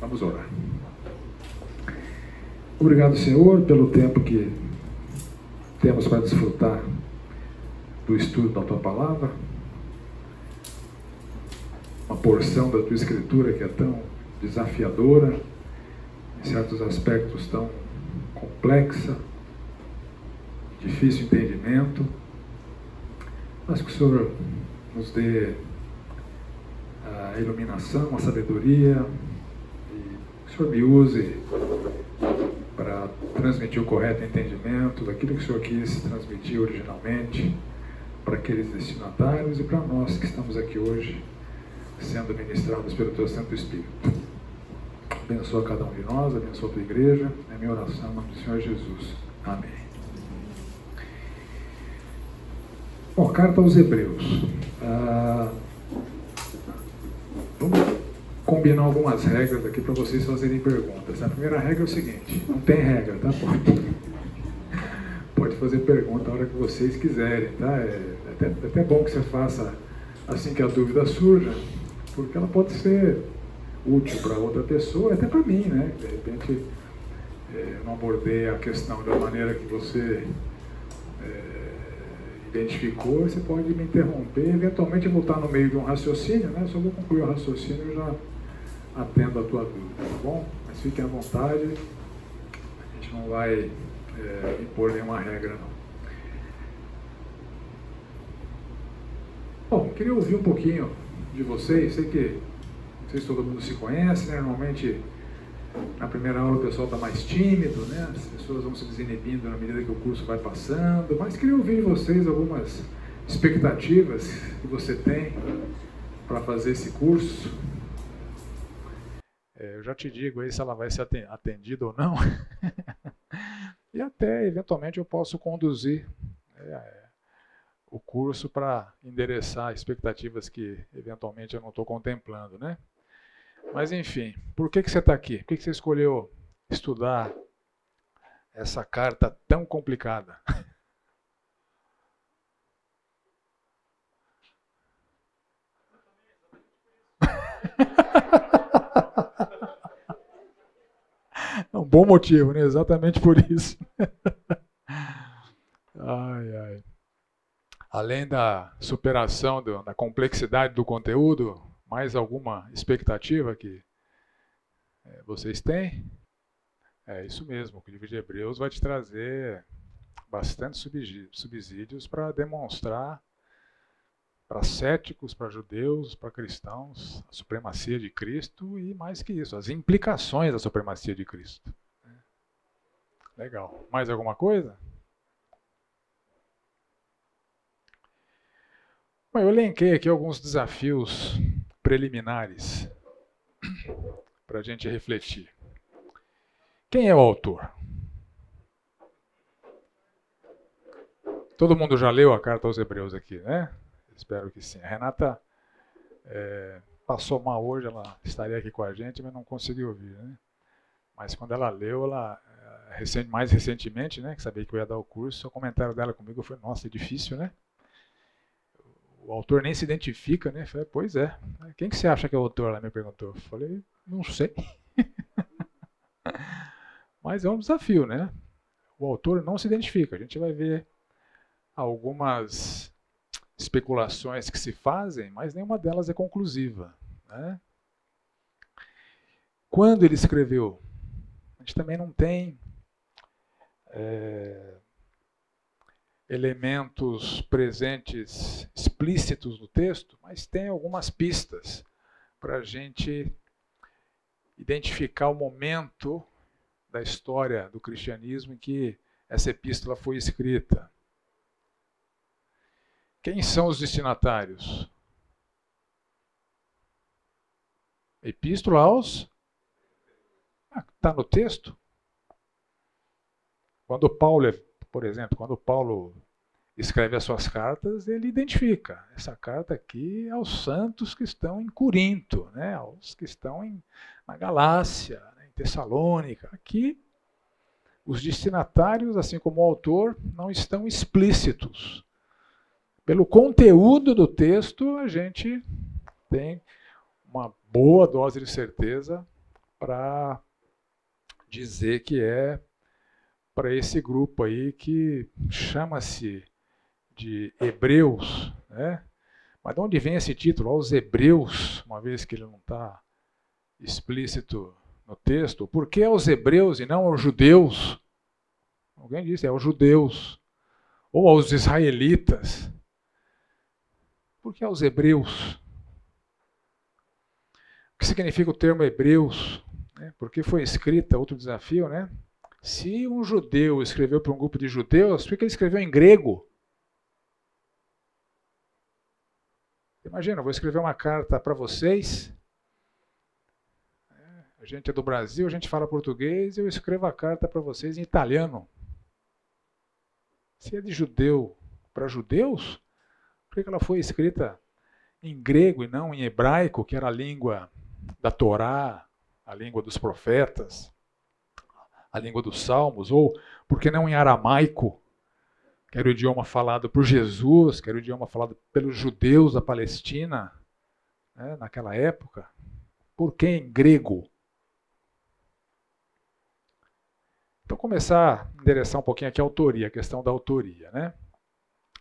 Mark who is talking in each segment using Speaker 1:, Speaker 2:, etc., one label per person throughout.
Speaker 1: Vamos orar. Obrigado, Senhor, pelo tempo que temos para desfrutar do estudo da tua palavra. Uma porção da tua escritura que é tão desafiadora, em certos aspectos tão complexa, difícil entendimento. Mas que o Senhor nos dê a iluminação, a sabedoria, e que o Senhor me use para transmitir o correto entendimento daquilo que o Senhor quis transmitir originalmente para aqueles destinatários e para nós que estamos aqui hoje sendo ministrados pelo Teu Santo Espírito. Abençoa cada um de nós, abençoa a tua igreja. É minha oração em nome do Senhor Jesus. Amém. Bom, carta aos Hebreus. Ah, combinar algumas regras aqui para vocês fazerem perguntas. A primeira regra é o seguinte: não tem regra, tá? Pode, pode fazer pergunta a hora que vocês quiserem, tá? É até, é até bom que você faça assim que a dúvida surja, porque ela pode ser útil para outra pessoa, até para mim, né? De repente, é, eu não abordei a questão da maneira que você é, identificou, você pode me interromper, eventualmente voltar no meio de um raciocínio, né? Só vou concluir o raciocínio e já atendo a tua dúvida, tá bom? Mas fiquem à vontade, a gente não vai é, impor nenhuma regra, não. Bom, queria ouvir um pouquinho de vocês. Sei que não sei se todo mundo se conhece, né? Normalmente na primeira aula o pessoal está mais tímido, né? As pessoas vão se desinibindo na medida que o curso vai passando. Mas queria ouvir de vocês algumas expectativas que você tem para fazer esse curso. É, eu já te digo aí se ela vai ser atendida ou não. e até, eventualmente, eu posso conduzir é, o curso para endereçar expectativas que eventualmente eu não estou contemplando, né? Mas enfim, por que, que você está aqui? Por que, que você escolheu estudar essa carta tão complicada? bom motivo, né? Exatamente por isso. ai, ai além da superação do, da complexidade do conteúdo, mais alguma expectativa que é, vocês têm? É isso mesmo, o livro de Hebreus vai te trazer bastante subsídios para demonstrar para céticos, para judeus, para cristãos, a supremacia de Cristo e mais que isso, as implicações da supremacia de Cristo. Legal. Mais alguma coisa? Bom, eu elenquei aqui alguns desafios preliminares para a gente refletir. Quem é o autor? Todo mundo já leu a carta aos Hebreus aqui, né? Espero que sim. A Renata é, passou mal hoje, ela estaria aqui com a gente, mas não conseguiu ouvir, né? Mas quando ela leu, ela é, mais recentemente, né, que sabia que eu ia dar o curso, o comentário dela comigo foi: "Nossa, é difícil, né?" o autor nem se identifica, né? Falei, pois é. Quem que você acha que é o autor? Ela me perguntou. Falei, não sei. Mas é um desafio, né? O autor não se identifica. A gente vai ver algumas especulações que se fazem, mas nenhuma delas é conclusiva. Né? Quando ele escreveu? A gente também não tem é, elementos presentes explícitos no texto, mas tem algumas pistas para a gente identificar o momento da história do cristianismo em que essa epístola foi escrita. Quem são os destinatários? Epístola aos. Está ah, no texto? Quando Paulo é por exemplo, quando Paulo escreve as suas cartas, ele identifica essa carta aqui aos santos que estão em Corinto, né, aos que estão em, na Galácia, né, em Tessalônica. Aqui, os destinatários, assim como o autor, não estão explícitos. Pelo conteúdo do texto, a gente tem uma boa dose de certeza para dizer que é para esse grupo aí que chama-se de Hebreus, né? Mas de onde vem esse título? Aos Hebreus, uma vez que ele não está explícito no texto. Por que aos Hebreus e não aos judeus? Alguém disse, é aos judeus. Ou aos israelitas. Por que aos hebreus? O que significa o termo hebreus? Né? Porque foi escrita, outro desafio, né? Se um judeu escreveu para um grupo de judeus, por que ele escreveu em grego? Imagina, eu vou escrever uma carta para vocês. A gente é do Brasil, a gente fala português, eu escrevo a carta para vocês em italiano. Se é de judeu para judeus, por que ela foi escrita em grego e não em hebraico, que era a língua da Torá, a língua dos profetas, a língua dos salmos, ou por que não em aramaico, que era o idioma falado por Jesus, que era o idioma falado pelos judeus da Palestina né, naquela época? Por que em grego? Então, começar a endereçar um pouquinho aqui a autoria, a questão da autoria. Né?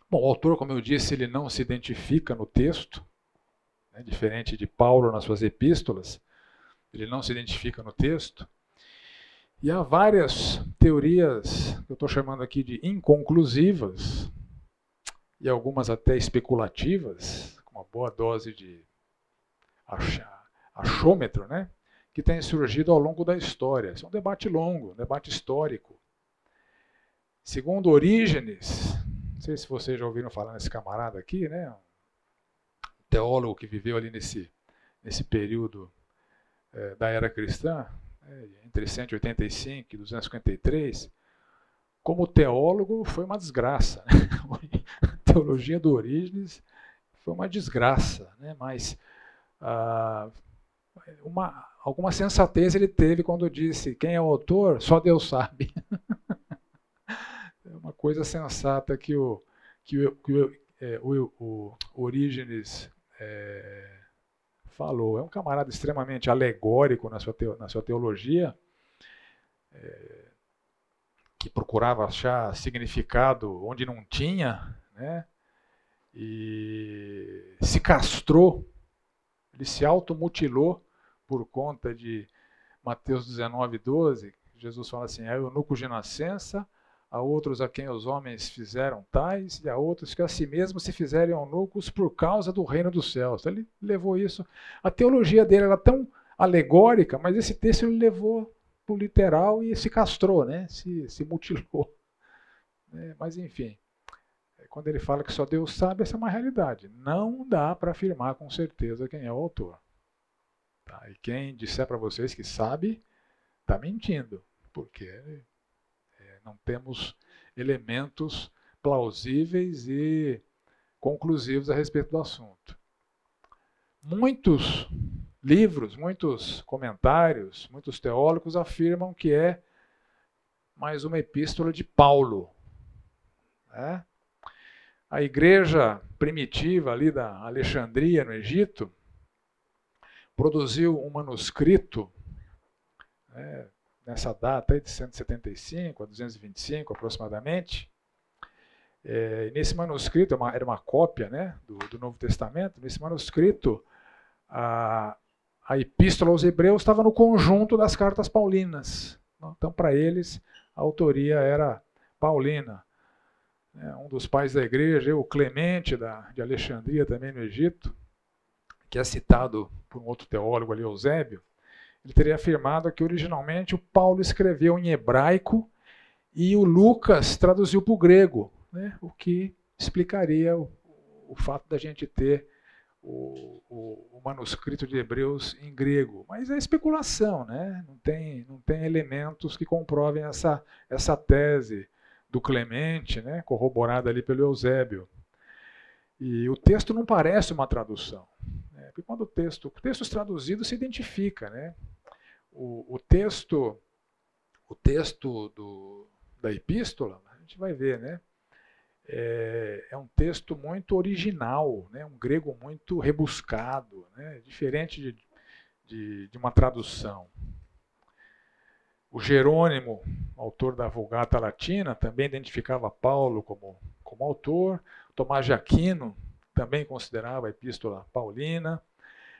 Speaker 1: Bom, o autor, como eu disse, ele não se identifica no texto, né, diferente de Paulo nas suas epístolas, ele não se identifica no texto. E há várias teorias que eu estou chamando aqui de inconclusivas, e algumas até especulativas, com uma boa dose de achômetro, né? que tem surgido ao longo da história. Isso é um debate longo, um debate histórico. Segundo Orígenes, não sei se vocês já ouviram falar nesse camarada aqui, né? um teólogo que viveu ali nesse, nesse período é, da era cristã, é, entre 185 e 253, como teólogo foi uma desgraça. Né? A teologia do Orígenes foi uma desgraça, né? mas ah, uma, alguma sensatez ele teve quando disse: quem é o autor, só Deus sabe. é uma coisa sensata que o, que o, que o, é, o, o Orígenes é, falou. É um camarada extremamente alegórico na sua, teo, na sua teologia, é, que procurava achar significado onde não tinha, né? e se castrou, ele se automutilou por conta de Mateus 19, 12, Jesus fala assim: há eunucos de nascença, a outros a quem os homens fizeram tais, e a outros que a si mesmos se fizerem eunucos por causa do reino dos céus. Então, ele levou isso. A teologia dele era tão alegórica, mas esse texto ele levou para o literal e se castrou, né? se, se mutilou. É, mas enfim, quando ele fala que só Deus sabe, essa é uma realidade. Não dá para afirmar com certeza quem é o autor. Tá? E quem disser para vocês que sabe, está mentindo, porque é, não temos elementos plausíveis e conclusivos a respeito do assunto. Muitos livros, muitos comentários, muitos teólogos afirmam que é mais uma epístola de Paulo. Né? A igreja primitiva ali da Alexandria, no Egito, produziu um manuscrito né, nessa data de 175 a 225 aproximadamente. É, nesse manuscrito, é era uma cópia né, do, do, Novo Testamento, nesse manuscrito, a, a Epístola aos Hebreus estava no conjunto das cartas paulinas. Então, para eles, a autoria era paulina. É, um dos pais da igreja, o Clemente da, de Alexandria, também no Egito, que é citado por um outro teólogo ali, Eusébio, ele teria afirmado que originalmente o Paulo escreveu em hebraico e o Lucas traduziu para o grego, né? o que explicaria o, o fato da gente ter o, o, o, manuscrito de Hebreus em grego. Mas é especulação, né? não, tem, não tem elementos que comprovem essa, essa tese do Clemente, né? corroborada ali pelo Eusébio. E o texto não parece uma tradução. Porque quando o texto, textos traduzidos se identifica, né? O, o texto, o texto do, da epístola, a gente vai ver, né? É, é, um texto muito original, né? um grego muito rebuscado, né? diferente de, de, de uma tradução. O Jerônimo, autor da Vulgata Latina, também identificava Paulo como, como autor. Tomás de Aquino também considerava a Epístola Paulina.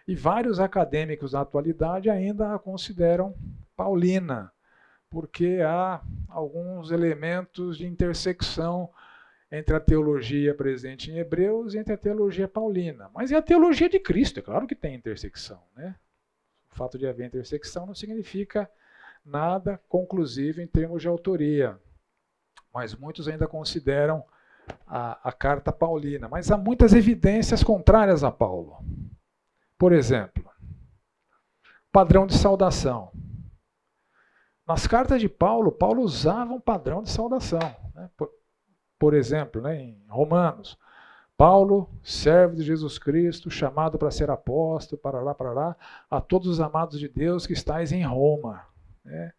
Speaker 1: E vários acadêmicos da atualidade ainda a consideram paulina, porque há alguns elementos de intersecção entre a teologia presente em Hebreus e entre a teologia paulina. Mas é a teologia de Cristo, é claro que tem intersecção. Né? O fato de haver intersecção não significa nada conclusivo em termos de autoria. Mas muitos ainda consideram a, a carta paulina. Mas há muitas evidências contrárias a Paulo. Por exemplo, padrão de saudação. Nas cartas de Paulo, Paulo usava um padrão de saudação. Né? Por, por, exemplo, né, em Romanos, Paulo, servo de Jesus Cristo, chamado para ser apóstolo, para lá, para lá, a todos os amados de Deus que estáis em Roma. Né?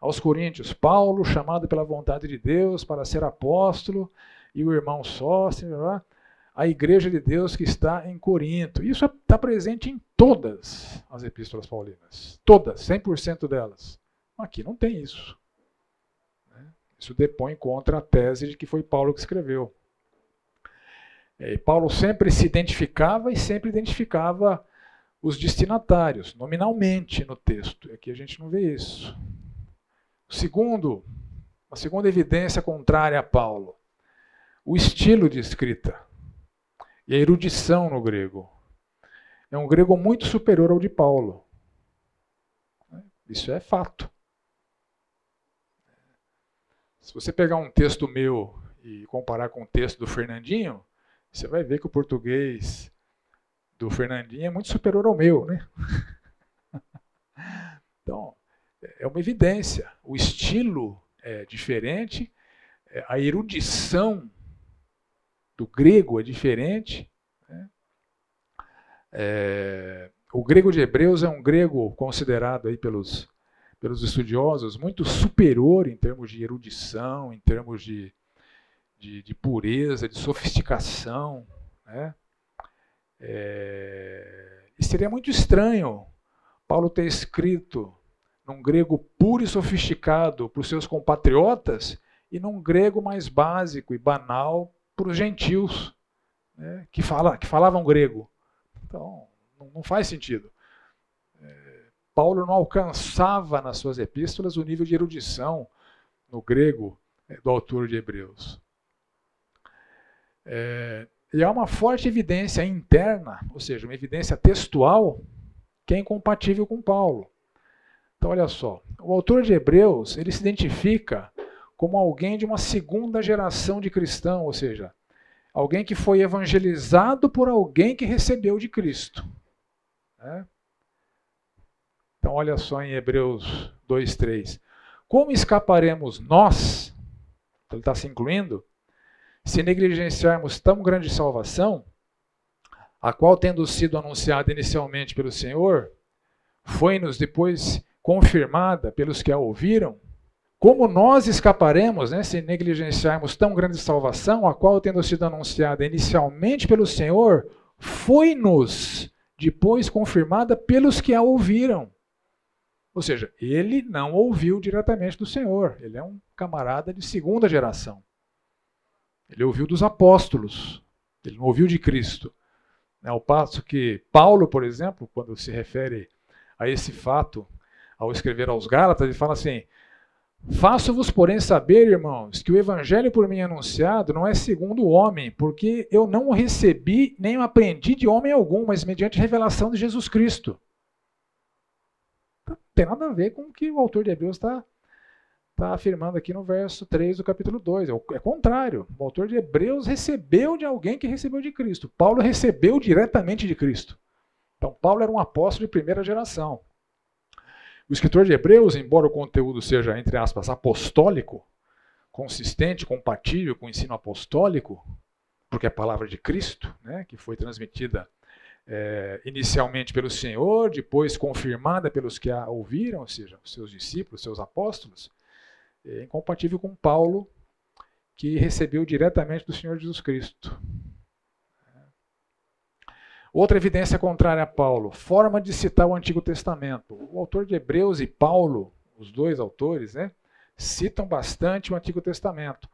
Speaker 1: Aos Coríntios, Paulo, chamado pela vontade de Deus para ser apóstolo, e o irmão sócio, lá, a igreja de Deus que está em Corinto. Isso está presente em todas as epístolas paulinas. Todas, 100% delas. Aqui não tem isso. Né? Isso depõe contra a tese de que foi Paulo que escreveu. E Paulo sempre se identificava e sempre identificava os destinatários, nominalmente no texto. Aqui a gente não vê isso. Segundo, a segunda evidência contrária a Paulo, o estilo de escrita e a erudição no grego. É um grego muito superior ao de Paulo. Isso é fato. Se você pegar um texto meu e comparar com o texto do Fernandinho, você vai ver que o português do Fernandinho é muito superior ao meu, né? Então, é uma evidência. O estilo é diferente, é, a erudição do grego é diferente. Né? É, o grego de Hebreus é um grego considerado aí pelos, pelos estudiosos muito superior em termos de erudição, em termos de, de, de pureza, de sofisticação. Né? É, e seria muito estranho Paulo ter escrito num grego puro e sofisticado para os seus compatriotas e num grego mais básico e banal para os gentios né, que, fala, que falavam grego. Então, não, faz sentido. É, Paulo não alcançava nas suas epístolas o nível de erudição no grego é, do autor de Hebreus. É, e há uma forte evidência interna, ou seja, uma evidência textual, que é incompatível com Paulo. Então, olha só, o autor de Hebreus ele se identifica como alguém de uma segunda geração de cristão, ou seja, alguém que foi evangelizado por alguém que recebeu de Cristo. Né? Então, olha só em Hebreus 2,3. Como escaparemos nós, ele está se incluindo, se negligenciarmos tão grande salvação, a qual, tendo sido anunciada inicialmente pelo Senhor, foi-nos depois confirmada pelos que a ouviram? Como nós escaparemos né, se negligenciarmos tão grande salvação, a qual, tendo sido anunciada inicialmente pelo Senhor, foi-nos depois confirmada pelos que a ouviram? Ou seja, ele não ouviu diretamente do Senhor, ele é um camarada de segunda geração. Ele ouviu dos apóstolos, ele não ouviu de Cristo. Ao passo que Paulo, por exemplo, quando se refere a esse fato, ao escrever aos Gálatas, ele fala assim: Faço-vos, porém, saber, irmãos, que o evangelho por mim anunciado não é segundo o homem, porque eu não o recebi nem o aprendi de homem algum, mas mediante revelação de Jesus Cristo. Não tem nada a ver com o que o autor de Hebreus está tá afirmando aqui no verso 3 do capítulo 2. É é contrário. O autor de Hebreus recebeu de alguém que recebeu de Cristo. Paulo recebeu diretamente de Cristo. Então, Paulo era um apóstolo de primeira geração. O escritor de Hebreus, embora o conteúdo seja, entre aspas, apostólico, consistente, compatível com o ensino apostólico, porque é a palavra de Cristo, né, que foi transmitida é, inicialmente pelo Senhor, depois confirmada pelos que a ouviram, ou seja, os seus discípulos, seus apóstolos, é incompatível com Paulo, que recebeu diretamente do Senhor Jesus Cristo. Outra evidência contrária a Paulo, forma de citar o Antigo Testamento. O autor de Hebreus e Paulo, os dois autores, né, citam bastante o Antigo Testamento.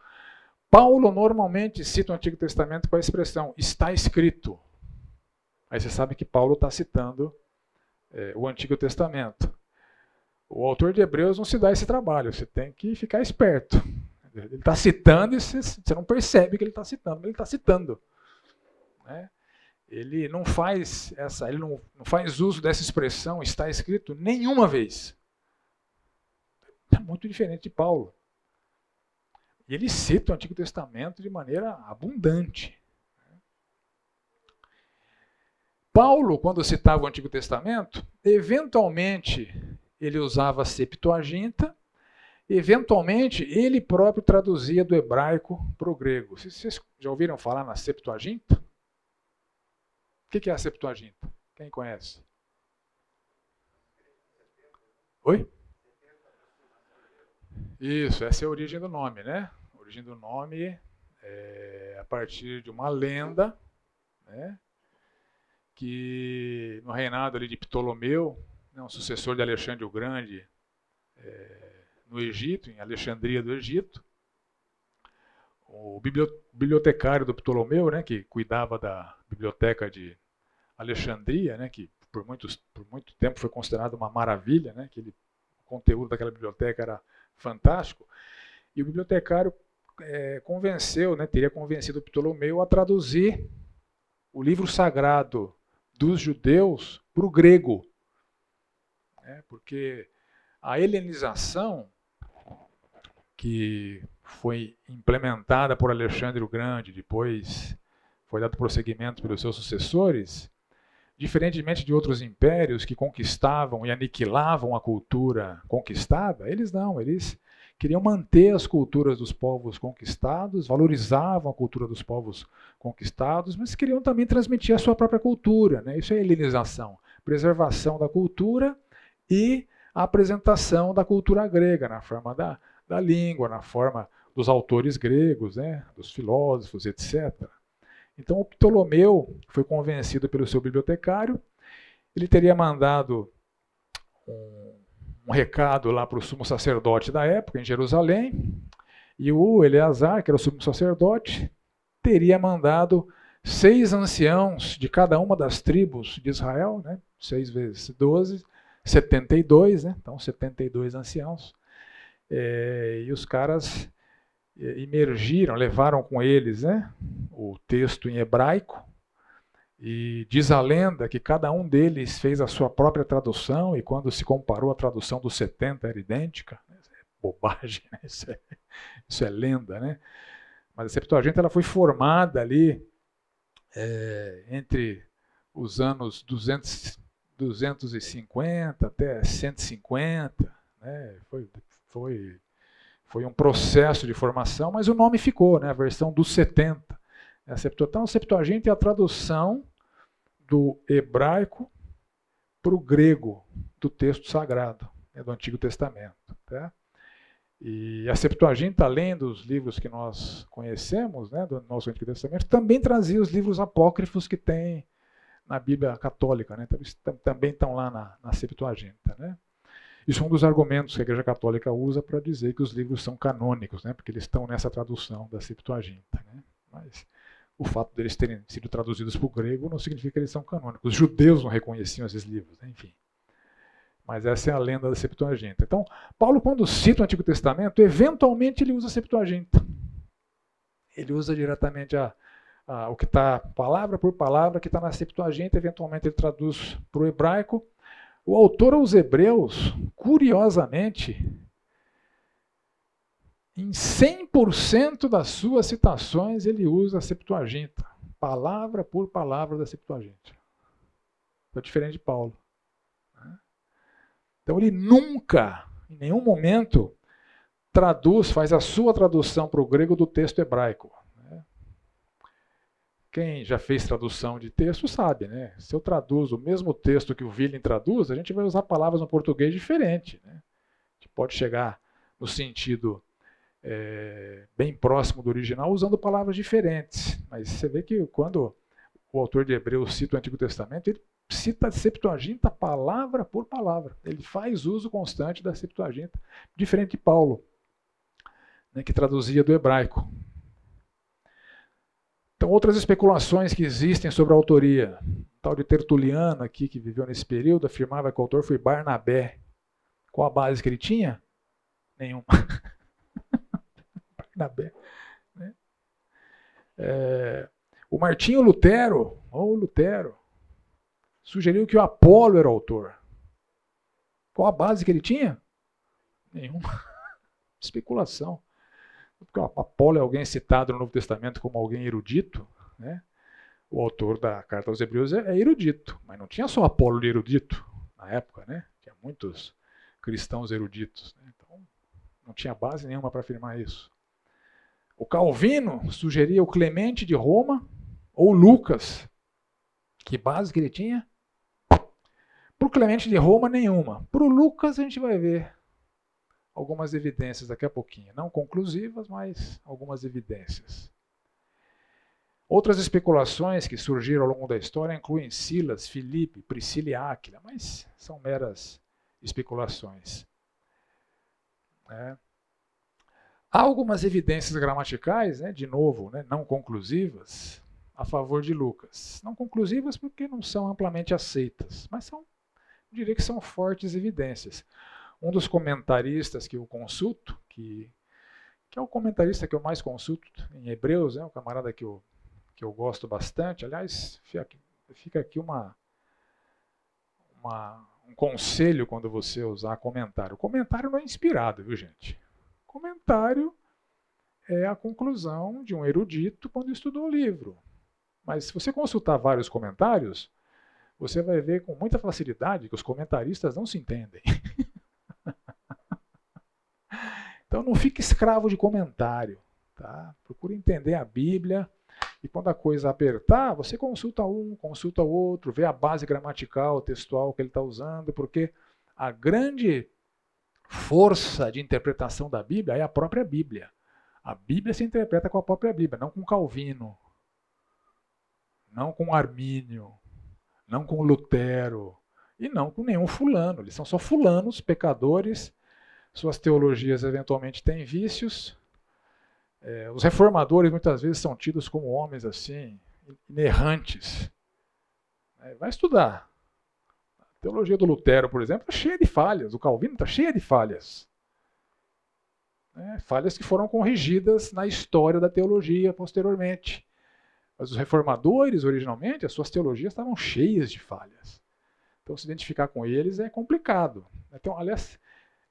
Speaker 1: Paulo normalmente cita o Antigo Testamento com a expressão está escrito. Aí você sabe que Paulo está citando é, o Antigo Testamento. O autor de Hebreus não se dá esse trabalho, você tem que ficar esperto. Ele está citando e você, não percebe que ele está citando, mas ele está citando. Né? Ele não faz essa, ele não, não faz uso dessa expressão, está escrito, nenhuma vez. É muito diferente de Paulo. E ele cita o Antigo Testamento de maneira abundante. Paulo, quando citava o Antigo Testamento, eventualmente ele usava a Septuaginta, eventualmente ele próprio traduzia do hebraico para o grego. Vocês já ouviram falar na Septuaginta? O que é a Septuaginta? Quem conhece? Oi? Isso, essa é a origem do nome, né? A origem do nome é a partir de uma lenda, né? Que no reinado ali de Ptolomeu, né, um sucessor de Alexandre o Grande, é, no Egito, em Alexandria do Egito, o bibliotecário do Ptolomeu, né, que cuidava da biblioteca de Alexandria, né, que por, muitos, por muito tempo foi considerado uma maravilha, né, que ele, o conteúdo daquela biblioteca era fantástico. E o bibliotecário é, convenceu, né, teria convencido Ptolomeu a traduzir o livro sagrado dos judeus para o grego. É, porque a helenização que foi implementada por Alexandre o Grande, depois foi dado prosseguimento pelos seus sucessores, Diferentemente de outros impérios que conquistavam e aniquilavam a cultura conquistada, eles não, eles queriam manter as culturas dos povos conquistados, valorizavam a cultura dos povos conquistados, mas queriam também transmitir a sua própria cultura. Né? Isso é helenização, preservação da cultura e a apresentação da cultura grega, na forma da, da língua, na forma dos autores gregos, né? dos filósofos, etc. Então, o Ptolomeu foi convencido pelo seu bibliotecário, ele teria mandado um, um recado lá para o sumo sacerdote da época, em Jerusalém, e o Eleazar, que era o sumo sacerdote, teria mandado seis anciãos de cada uma das tribos de Israel, né? seis vezes doze, 72, né? então 72 anciãos, é, e os caras imergiram, levaram com eles né, o texto em hebraico, e diz a lenda que cada um deles fez a sua própria tradução, e quando se comparou a tradução dos 70 era idêntica. Isso é bobagem, né? isso, é, isso, é, lenda. Né? Mas a Septuaginta ela foi formada ali é, entre os anos 200, 250 até 150. Né? Foi, foi foi um processo de formação, mas o nome ficou, né? a versão dos 70. É Septuaginta. Então, Septuaginta é a tradução do hebraico para o grego do texto sagrado, né, do Antigo Testamento. Tá? E a Septuaginta, além dos livros que nós conhecemos, né, do nosso Antigo Testamento, também trazia os livros apócrifos que tem na Bíblia Católica, né, também estão lá na, na Septuaginta. Né? Isso é um dos argumentos que a Igreja Católica usa para dizer que os livros são canônicos, né? porque eles estão nessa tradução da Septuaginta. Né? Mas o fato deles terem sido traduzidos para o grego não significa que eles são canônicos. Os judeus não reconheciam esses livros, né? enfim. Mas essa é a lenda da Septuaginta. Então, Paulo, quando cita o Antigo Testamento, eventualmente ele usa a Septuaginta. Ele usa diretamente a, a, o que está palavra por palavra, que está na Septuaginta, eventualmente ele traduz para o hebraico o autor aos Hebreus, curiosamente, em 100% das suas citações ele usa a Septuaginta, palavra por palavra da Septuaginta. É diferente de Paulo. Né? Então ele nunca, em nenhum momento, traduz, faz a sua tradução para o grego do texto hebraico. Quem já fez tradução de texto sabe, né? Se eu traduzo o mesmo texto que o William traduz, a gente vai usar palavras no português diferente. Né? Pode chegar no sentido é, bem próximo do original usando palavras diferentes. Mas você vê que quando o autor de Hebreus cita o Antigo Testamento, ele cita a Septuaginta palavra por palavra. Ele faz uso constante da Septuaginta, diferente de Paulo, né, que traduzia do hebraico. Então, outras especulações que existem sobre a autoria. O tal de Tertuliano aqui, que viveu nesse período, afirmava que o autor foi Barnabé. Qual a base que ele tinha? Nenhuma. Barnabé. Né? É, o Martinho Lutero, ou Lutero, sugeriu que o Apolo era o autor. Qual a base que ele tinha? Nenhuma. Especulação. Porque Apolo é alguém citado no Novo Testamento como alguém erudito, né? O autor da carta aos Hebreus é, é erudito, mas não tinha só Apolo de erudito na época, né? Tinha muitos cristãos eruditos. Né? Então, não tinha base nenhuma para afirmar isso. O Calvino sugeria o Clemente de Roma ou Lucas. Que base que ele tinha? Para o Clemente de Roma, nenhuma. Para o Lucas, a gente vai ver algumas evidências daqui a pouquinho. Não conclusivas, mas algumas evidências. Outras especulações que surgiram ao longo da história incluem Silas, Filipe, Priscila e Áquila, mas são meras especulações. É. Há algumas evidências gramaticais, né, de novo, né, não conclusivas, a favor de Lucas. Não conclusivas porque não são amplamente aceitas, mas são, diria que são fortes evidências. Um dos comentaristas que eu consulto, que, que é o comentarista que eu mais consulto em Hebreus, é um camarada que eu, que eu gosto bastante. Aliás, fica aqui uma, uma, um conselho quando você usar comentário. comentário não é inspirado, viu, gente? comentário é a conclusão de um erudito quando estudou o livro. Mas se você consultar vários comentários, você vai ver com muita facilidade que os comentaristas não se entendem. Então não fique escravo de comentário. Tá? Procure entender a Bíblia. E quando a coisa apertar, você consulta um, consulta o outro, vê a base gramatical, textual que ele está usando, porque a grande força de interpretação da Bíblia é a própria Bíblia. A Bíblia se interpreta com a própria Bíblia, não com Calvino, não com Armínio, não com Lutero e não com nenhum fulano. Eles são só fulanos, pecadores suas teologias eventualmente têm vícios. É, os reformadores muitas vezes são tidos como homens assim, inerrantes. É, vai estudar. A teologia do Lutero, por exemplo, é cheia de falhas. O Calvino está cheia de falhas. É, falhas que foram corrigidas na história da teologia posteriormente. Mas os reformadores, originalmente, as suas teologias estavam cheias de falhas. Então, se identificar com eles é complicado. Então, aliás,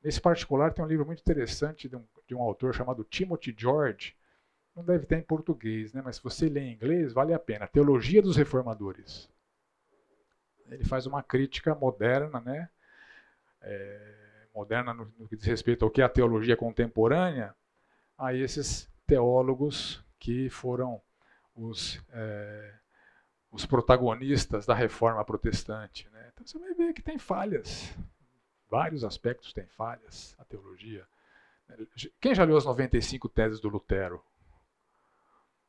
Speaker 1: Nesse particular, tem um livro muito interessante de um, de um autor chamado Timothy George. Não deve ter em português, né? mas se você lê em inglês, vale a pena. Teologia dos Reformadores. Ele faz uma crítica moderna, né? É, moderna no, no que diz respeito ao que é a teologia contemporânea, a esses teólogos que foram os, é, os protagonistas da reforma protestante. Né? Então você vai ver que tem falhas vários aspectos tem falhas, a teologia. Quem já leu as 95 teses do Lutero?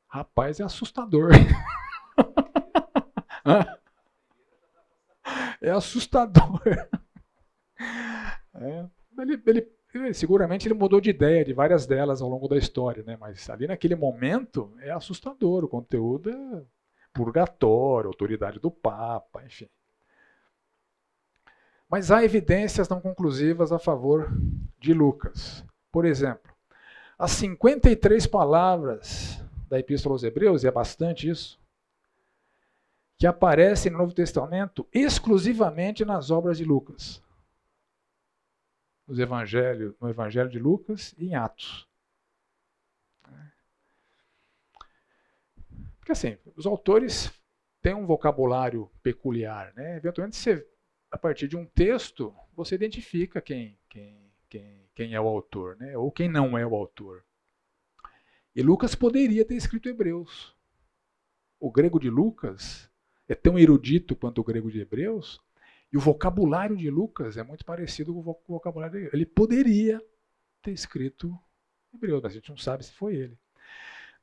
Speaker 1: Rapaz, é assustador. é assustador. É, ele, ele, seguramente ele mudou de ideia de várias delas ao longo da história, né? mas ali naquele momento é assustador. O conteúdo é purgatório, autoridade do Papa, enfim. Mas há evidências não conclusivas a favor de Lucas. Por exemplo, as 53 palavras da Epístola aos Hebreus, e é bastante isso, que aparecem no Novo Testamento exclusivamente nas obras de Lucas. Nos evangelhos, no Evangelho de Lucas e em Atos. Porque assim, os autores têm um vocabulário peculiar. Né? Eventualmente você a partir de um texto, você identifica quem, quem, quem, quem é o autor, né? ou quem não é o autor. E Lucas poderia ter escrito Hebreus. O grego de Lucas é tão erudito quanto o grego de Hebreus, e o vocabulário de Lucas é muito parecido com o vocabulário de Ele poderia ter escrito Hebreus, mas a gente não sabe se foi ele.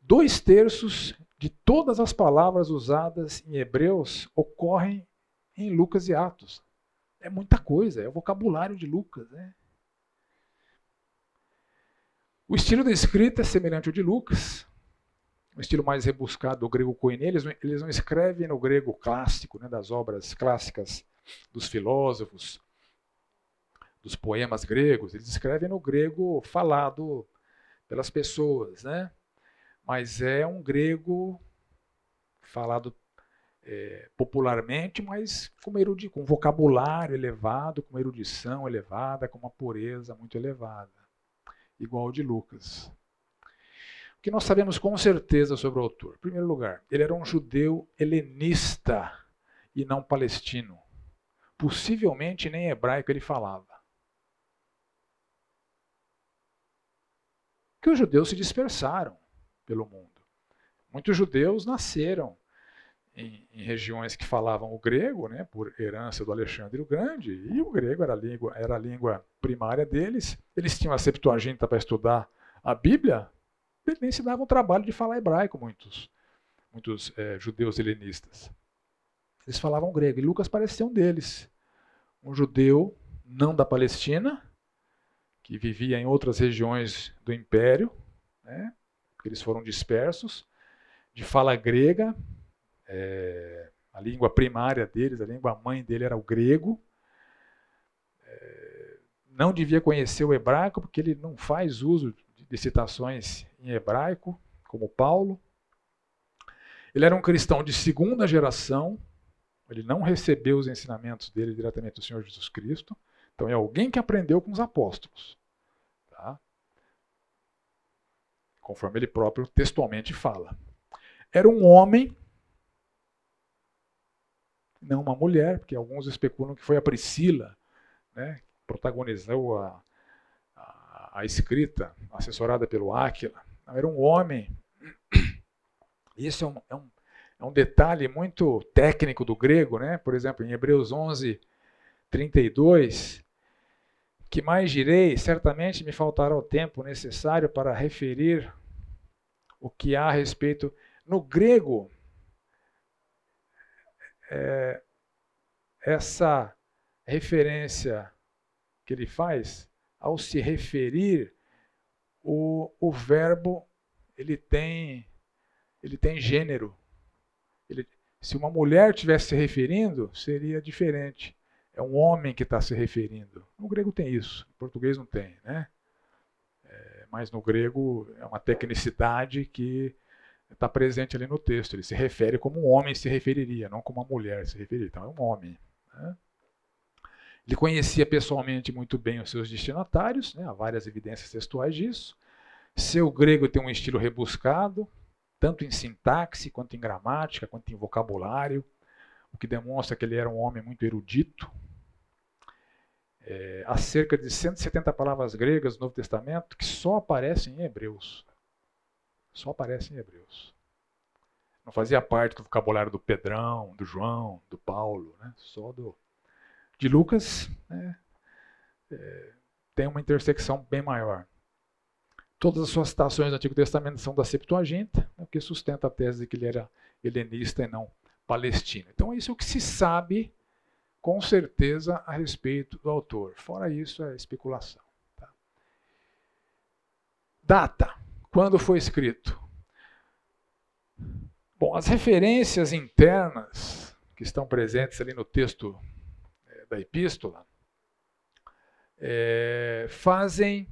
Speaker 1: Dois terços de todas as palavras usadas em Hebreus ocorrem em Lucas e Atos. É muita coisa, é o vocabulário de Lucas. Né? O estilo da escrita é semelhante ao de Lucas, um estilo mais rebuscado do grego koiné. Eles, eles não escrevem no grego clássico, né, das obras clássicas dos filósofos, dos poemas gregos. Eles escrevem no grego falado pelas pessoas, né? Mas é um grego falado é, popularmente, mas com, erudi com vocabulário elevado, com erudição elevada, com uma pureza muito elevada, igual ao de Lucas. O que nós sabemos com certeza sobre o autor? Em primeiro lugar, ele era um judeu helenista e não palestino. Possivelmente nem hebraico ele falava. Que os judeus se dispersaram pelo mundo. Muitos judeus nasceram em, em, regiões que falavam o grego, né, por herança do Alexandre o Grande, e o grego era a língua, era a língua primária deles. Eles tinham a Septuaginta para estudar a Bíblia, eles nem se davam o trabalho de falar hebraico, muitos, muitos é, judeus helenistas. Eles falavam grego, e Lucas parecia um deles. Um judeu não da Palestina, que vivia em outras regiões do império, né, eles foram dispersos, de fala grega, é, a língua primária deles, a língua mãe dele era o grego. É, não devia conhecer o hebraico, porque ele não faz uso de citações em hebraico, como Paulo. Ele era um cristão de segunda geração, ele não recebeu os ensinamentos dele diretamente do Senhor Jesus Cristo. Então é alguém que aprendeu com os apóstolos. Tá? Conforme ele próprio textualmente fala. Era um homem não uma mulher, porque alguns especulam que foi a Priscila, né, que protagonizou a, a, a escrita, assessorada pelo Áquila. Era um homem. Isso é um, é, um, é um detalhe muito técnico do grego, né? por exemplo, em Hebreus 11, 32, que mais direi, certamente me faltará o tempo necessário para referir o que há a respeito. No grego, é, essa referência que ele faz, ao se referir, o, o verbo ele tem, ele tem gênero. Ele, se uma mulher estivesse se referindo, seria diferente. É um homem que está se referindo. No grego tem isso, no português não tem, né? É, mas no grego é uma tecnicidade que está presente ali no texto. Ele se refere como um homem se referiria, não como uma mulher se referiria. Então é um homem. Né? Ele conhecia pessoalmente muito bem os seus destinatários, né? há várias evidências textuais disso. Seu grego tem um estilo rebuscado, tanto em sintaxe, quanto em gramática, quanto em vocabulário, o que demonstra que ele era um homem muito erudito. É, há cerca de 170 palavras gregas no Novo Testamento que só aparecem em Hebreus. Só aparece em Hebreus. Não fazia parte do vocabulário do Pedrão, do João, do Paulo, né? só do. De Lucas, né? é, tem uma intersecção bem maior. Todas as suas citações do Antigo Testamento são da Septuaginta, o que sustenta a tese de que ele era helenista e não palestino. Então, isso é o que se sabe com certeza a respeito do autor. Fora isso, é especulação. Tá? Data. Quando foi escrito? Bom, as referências internas que estão presentes ali no texto é, da epístola é, fazem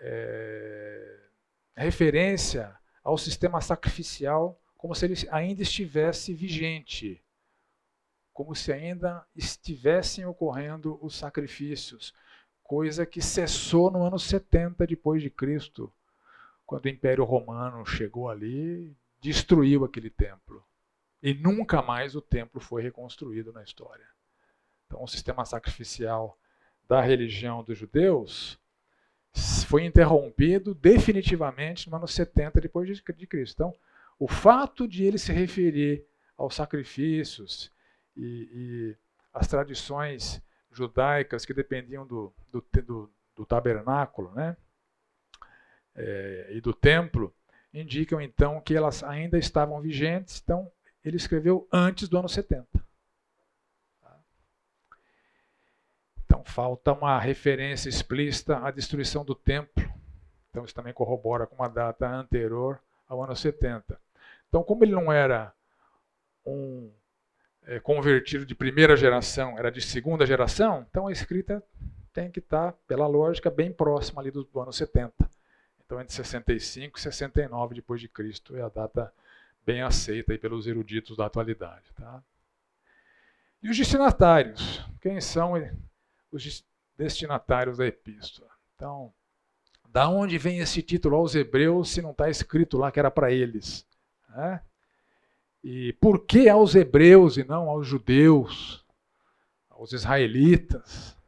Speaker 1: é, referência ao sistema sacrificial como se ele ainda estivesse vigente, como se ainda estivessem ocorrendo os sacrifícios, coisa que cessou no ano 70 depois de Cristo, quando o Império Romano chegou ali, destruiu aquele templo. E nunca mais o templo foi reconstruído na história. Então, o sistema sacrificial da religião dos judeus foi interrompido definitivamente no ano 70 depois de Cristo. Então, o fato de ele se referir aos sacrifícios e, e as tradições judaicas que dependiam do, do, do, do tabernáculo, né? É, e do templo indicam então que elas ainda estavam vigentes, então ele escreveu antes do ano 70. Então falta uma referência explícita à destruição do templo. Então isso também corrobora com uma data anterior ao ano 70. Então, como ele não era um é, convertido de primeira geração, era de segunda geração, então a escrita tem que estar, pela lógica, bem próxima ali do, do ano 70. Então, entre 65 e 69 depois de Cristo é a data bem aceita aí pelos eruditos da atualidade. Tá? E os destinatários? Quem são os destinatários da epístola? Então, da onde vem esse título aos hebreus se não está escrito lá que era para eles? Né? E por que aos hebreus e não aos judeus, aos israelitas?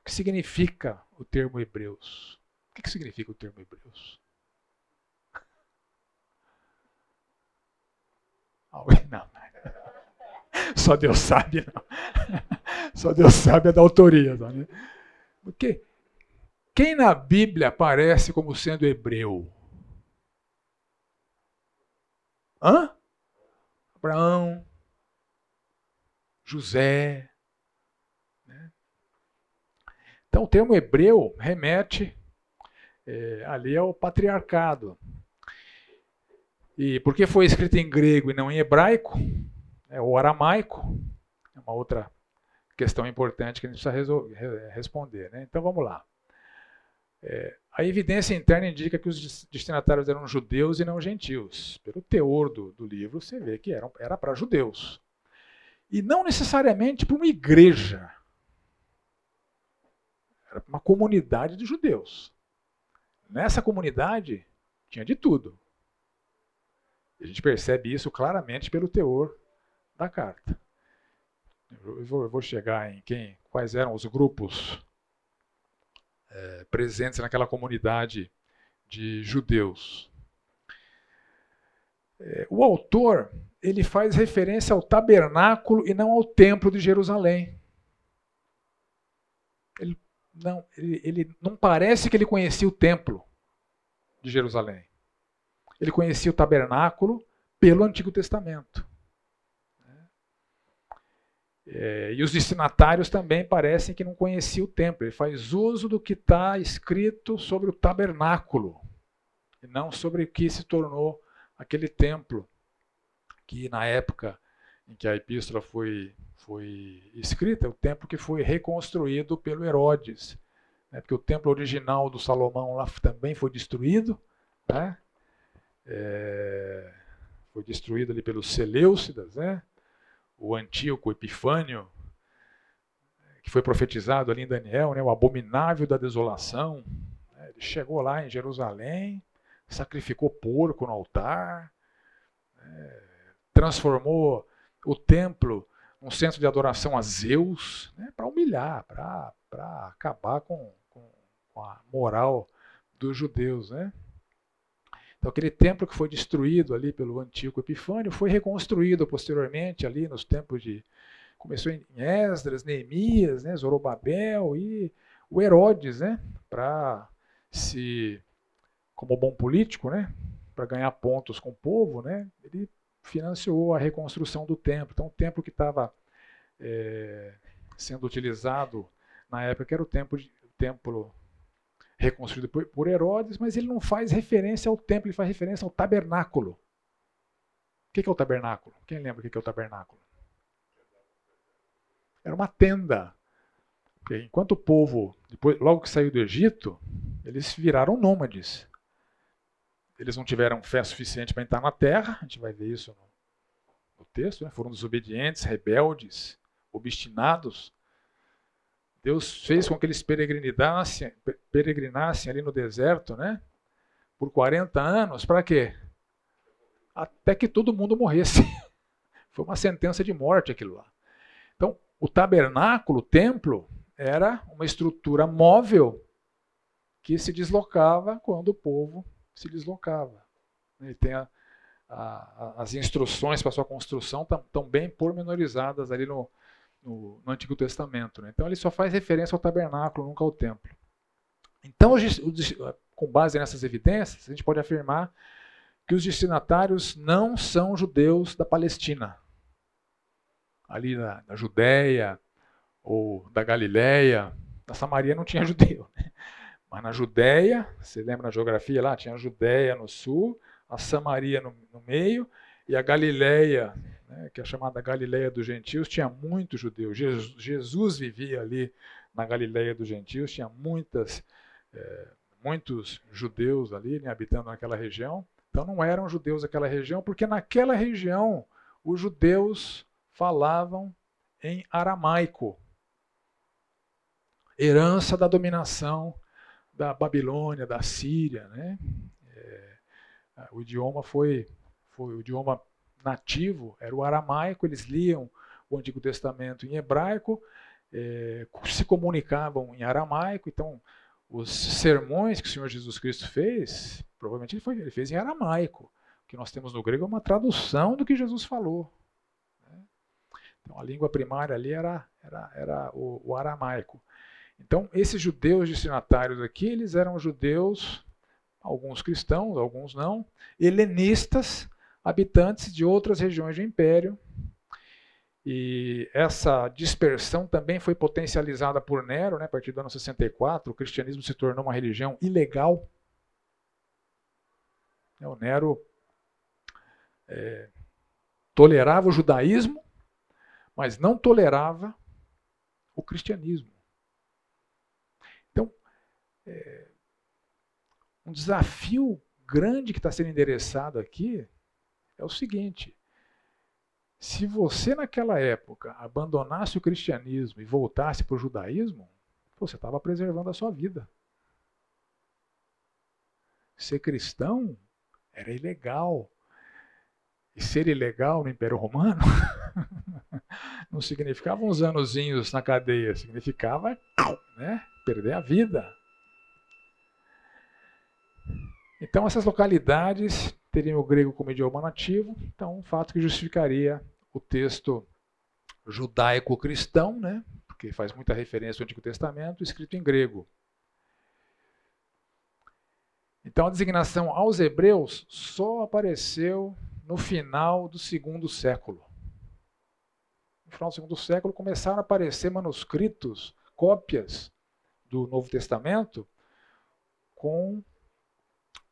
Speaker 1: O que significa o termo hebreus? O que significa o termo hebreus? Não, só Deus sabe, não. Só Deus sabe a da autoria. Né? Porque quem na Bíblia aparece como sendo hebreu? Hã? Abraão, José. Né? Então o termo hebreu remete é, ali ao patriarcado. E porque foi escrito em grego e não em hebraico, é, ou aramaico, é uma outra questão importante que a gente precisa resolver, responder. Né? Então vamos lá. É, a evidência interna indica que os destinatários eram judeus e não gentios. Pelo teor do, do livro, você vê que eram, era para judeus. E não necessariamente para uma igreja. Era para uma comunidade de judeus. Nessa comunidade tinha de tudo. A gente percebe isso claramente pelo teor da carta. Eu vou, chegar em quem, quais eram os grupos é, presentes naquela comunidade de judeus. É, o autor ele faz referência ao tabernáculo e não ao templo de Jerusalém. Não, ele, ele não parece que ele conhecia o templo de Jerusalém. Ele conhecia o tabernáculo pelo Antigo Testamento. É, e os destinatários também parecem que não conheciam o templo. Ele faz uso do que está escrito sobre o tabernáculo, e não sobre o que se tornou aquele templo, que na época em que a epístola foi, foi escrita, o templo que foi reconstruído pelo Herodes. Né, porque o templo original do Salomão lá também foi destruído. Né, é, foi destruído ali pelos Seleucidas, né? o Antíoco Epifânio, que foi profetizado ali em Daniel, né, o abominável da desolação. Né, ele chegou lá em Jerusalém, sacrificou porco no altar, né, transformou o templo num centro de adoração a Zeus, né, para humilhar, para acabar com, com, com, a moral dos judeus. Né? Então, aquele templo que foi destruído ali pelo antigo Epifânio foi reconstruído posteriormente ali nos tempos de. Começou em Esdras, Neemias, né, Zorobabel e o Herodes, né, para se. como bom político, né, para ganhar pontos com o povo, né, ele financiou a reconstrução do templo. Então, o templo que estava é, sendo utilizado na época era o templo, templo reconstruído por, por Herodes, mas ele não faz referência ao templo, ele faz referência ao tabernáculo. O que é o tabernáculo? Quem lembra o que é o tabernáculo? Era uma tenda. Enquanto o povo, depois, logo que saiu do Egito, eles viraram nômades. Eles não tiveram fé suficiente para entrar na terra, a gente vai ver isso no, texto, né? foram desobedientes, rebeldes, obstinados, Deus fez com que eles peregrinassem, peregrinassem ali no deserto, né? Por 40 anos, para quê? Até que todo mundo morresse. Foi uma sentença de morte aquilo lá. Então, o tabernáculo, o templo, era uma estrutura móvel que se deslocava quando o povo se deslocava. Ele tem a, a, as instruções para sua construção estão bem pormenorizadas ali no, no, no Antigo Testamento. Né? Então ele só faz referência ao tabernáculo, nunca ao templo. Então, com base nessas evidências, a gente pode afirmar que os destinatários não são judeus da Palestina, ali na, na Judéia ou da Galileia. Na Samaria não tinha judeu. Né? Mas na Judéia, você lembra na geografia lá? Tinha a Judéia no sul, a Samaria no, no meio e a Galileia, né, que é chamada Galileia dos Gentios, tinha muitos judeus. Jesus, Jesus vivia ali na Galileia dos Gentios, tinha muitas, é, muitos judeus ali né, habitando naquela região. Então não eram judeus daquela região, porque naquela região os judeus falavam em aramaico, herança da dominação da Babilônia, da Síria, né? É, o idioma foi, foi o idioma nativo, era o aramaico, eles liam o Antigo Testamento em hebraico, é, se comunicavam em aramaico, então os sermões que o Senhor Jesus Cristo fez, provavelmente ele, foi, ele fez em aramaico. O que nós temos no grego é uma tradução do que Jesus falou. Né? Então a língua primária ali era, era, era o, o aramaico. Então, esses judeus destinatários aqui, eles eram judeus, alguns cristãos, alguns não, helenistas, habitantes de outras regiões do império. E essa dispersão também foi potencializada por Nero, né? a partir do ano 64, o cristianismo se tornou uma religião ilegal. O Nero é, tolerava o judaísmo, mas não tolerava o cristianismo. É, um desafio grande que está sendo endereçado aqui é o seguinte: se você naquela época abandonasse o cristianismo e voltasse para o judaísmo, você estava preservando a sua vida. Ser cristão era ilegal. E ser ilegal no Império Romano não significava uns anozinhos na cadeia, significava né, perder a vida. Então, essas localidades teriam o grego como idioma nativo, então, um fato que justificaria o texto judaico-cristão, né? porque faz muita referência ao Antigo Testamento, escrito em grego. Então, a designação aos hebreus só apareceu no final do segundo século. No final do segundo século começaram a aparecer manuscritos, cópias do Novo Testamento com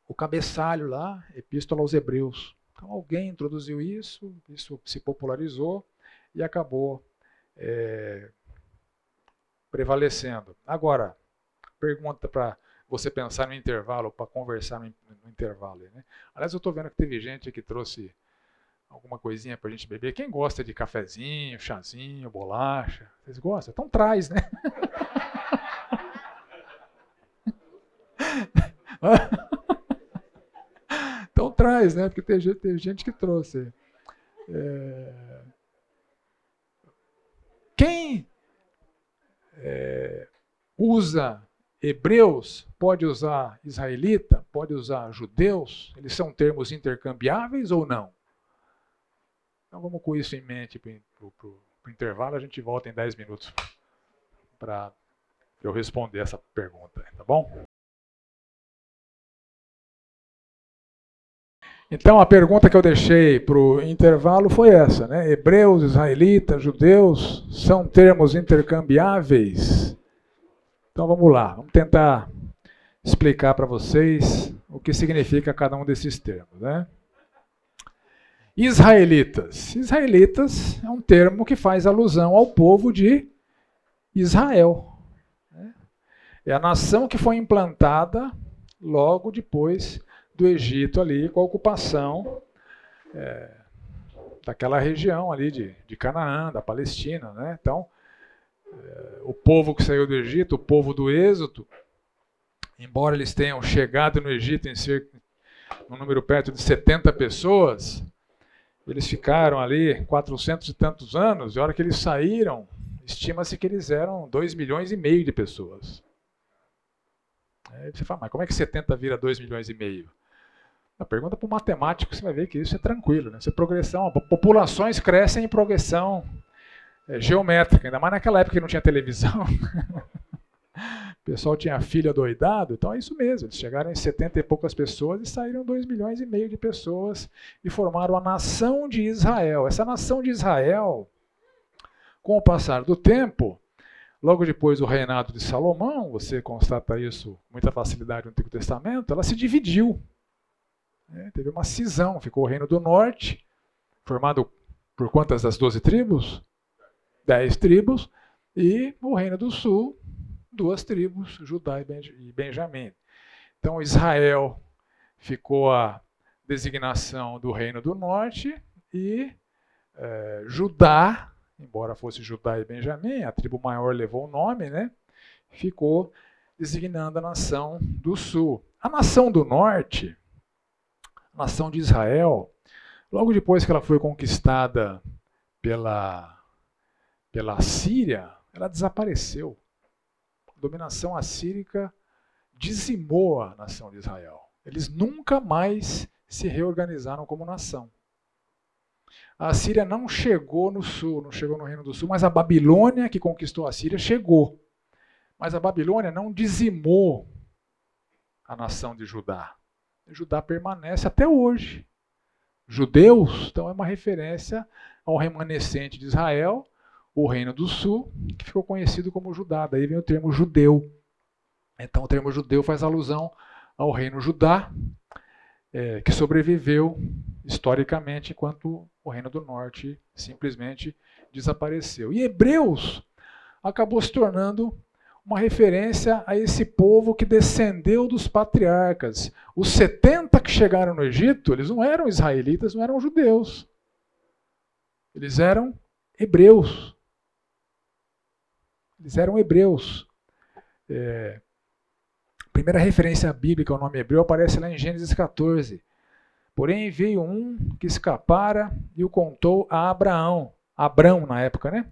Speaker 1: o cabeçalho lá, Epístola aos Hebreus. Então alguém introduziu isso, isso se popularizou e acabou é, prevalecendo. Agora, pergunta para você pensar no intervalo, para conversar no, no intervalo. Né? Aliás, eu estou vendo que teve gente que trouxe alguma coisinha para a gente beber. Quem gosta de cafezinho, chazinho, bolacha? Vocês gostam? Então traz, né? Traz, né? Porque tem gente, tem gente que trouxe. É... Quem é, usa hebreus pode usar israelita, pode usar judeus? Eles são termos intercambiáveis ou não? Então vamos com isso em mente para o intervalo. A gente volta em 10 minutos para eu responder essa pergunta, tá bom? Então a pergunta que eu deixei para o intervalo foi essa, né? Hebreus, israelitas, judeus são termos intercambiáveis? Então vamos lá, vamos tentar explicar para vocês o que significa cada um desses termos, né? Israelitas. Israelitas é um termo que faz alusão ao povo de Israel. Né? É a nação que foi implantada logo depois do Egito ali com a ocupação é, daquela região ali de, de Canaã, da Palestina. Né? Então, é, o povo que saiu do Egito, o povo do Êxodo, embora eles tenham chegado no Egito em cerca, um número perto de 70 pessoas, eles ficaram ali 400 e tantos anos, e a hora que eles saíram, estima-se que eles eram 2 milhões e meio de pessoas. Aí você fala, mas como é que 70 vira 2 milhões e meio? A pergunta para o matemático, você vai ver que isso é tranquilo. Né? Isso é progressão. Populações crescem em progressão é, geométrica, ainda mais naquela época que não tinha televisão. o pessoal tinha filho adoidado, então é isso mesmo. Eles chegaram em 70 e poucas pessoas e saíram 2 milhões e meio de pessoas e formaram a nação de Israel. Essa nação de Israel, com o passar do tempo, logo depois do reinado de Salomão, você constata isso com muita facilidade no Antigo Testamento, ela se dividiu. É, teve uma cisão, ficou o reino do norte, formado por quantas das doze tribos? Dez tribos, e o reino do sul, duas tribos, Judá e Benjamim. Então Israel ficou a designação do reino do norte e é, Judá, embora fosse Judá e Benjamim, a tribo maior levou o nome, né? Ficou designando a nação do sul. A nação do norte, nação de Israel, logo depois que ela foi conquistada pela, pela Síria, ela desapareceu. A dominação assírica dizimou a nação de Israel. Eles nunca mais se reorganizaram como nação. A Síria não chegou no sul, não chegou no Reino do Sul, mas a Babilônia, que conquistou a Síria, chegou. Mas a Babilônia não dizimou a nação de Judá. Judá permanece até hoje. Judeus, então é uma referência ao remanescente de Israel, o Reino do Sul, que ficou conhecido como Judá. Daí vem o termo judeu. Então o termo judeu faz alusão ao reino Judá, é, que sobreviveu historicamente enquanto o reino do norte simplesmente desapareceu. E Hebreus acabou se tornando uma referência a esse povo que descendeu dos patriarcas. Os 70 que chegaram no Egito, eles não eram israelitas, não eram judeus. Eles eram hebreus. Eles eram hebreus. É, primeira referência bíblica ao nome hebreu aparece lá em Gênesis 14. Porém veio um que escapara e o contou a Abraão. Abrão na época, né?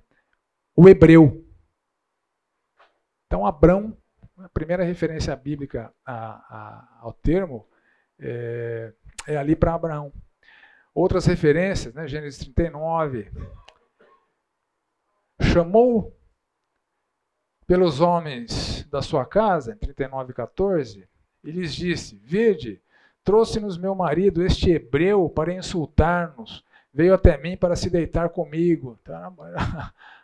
Speaker 1: O hebreu. Então Abrão, a primeira referência bíblica a, a, ao termo é, é ali para Abraão. Outras referências, né? Gênesis 39. Chamou pelos homens da sua casa, em 39, 14, e lhes disse: Vede, trouxe-nos meu marido, este hebreu, para insultar-nos, veio até mim para se deitar comigo. Então,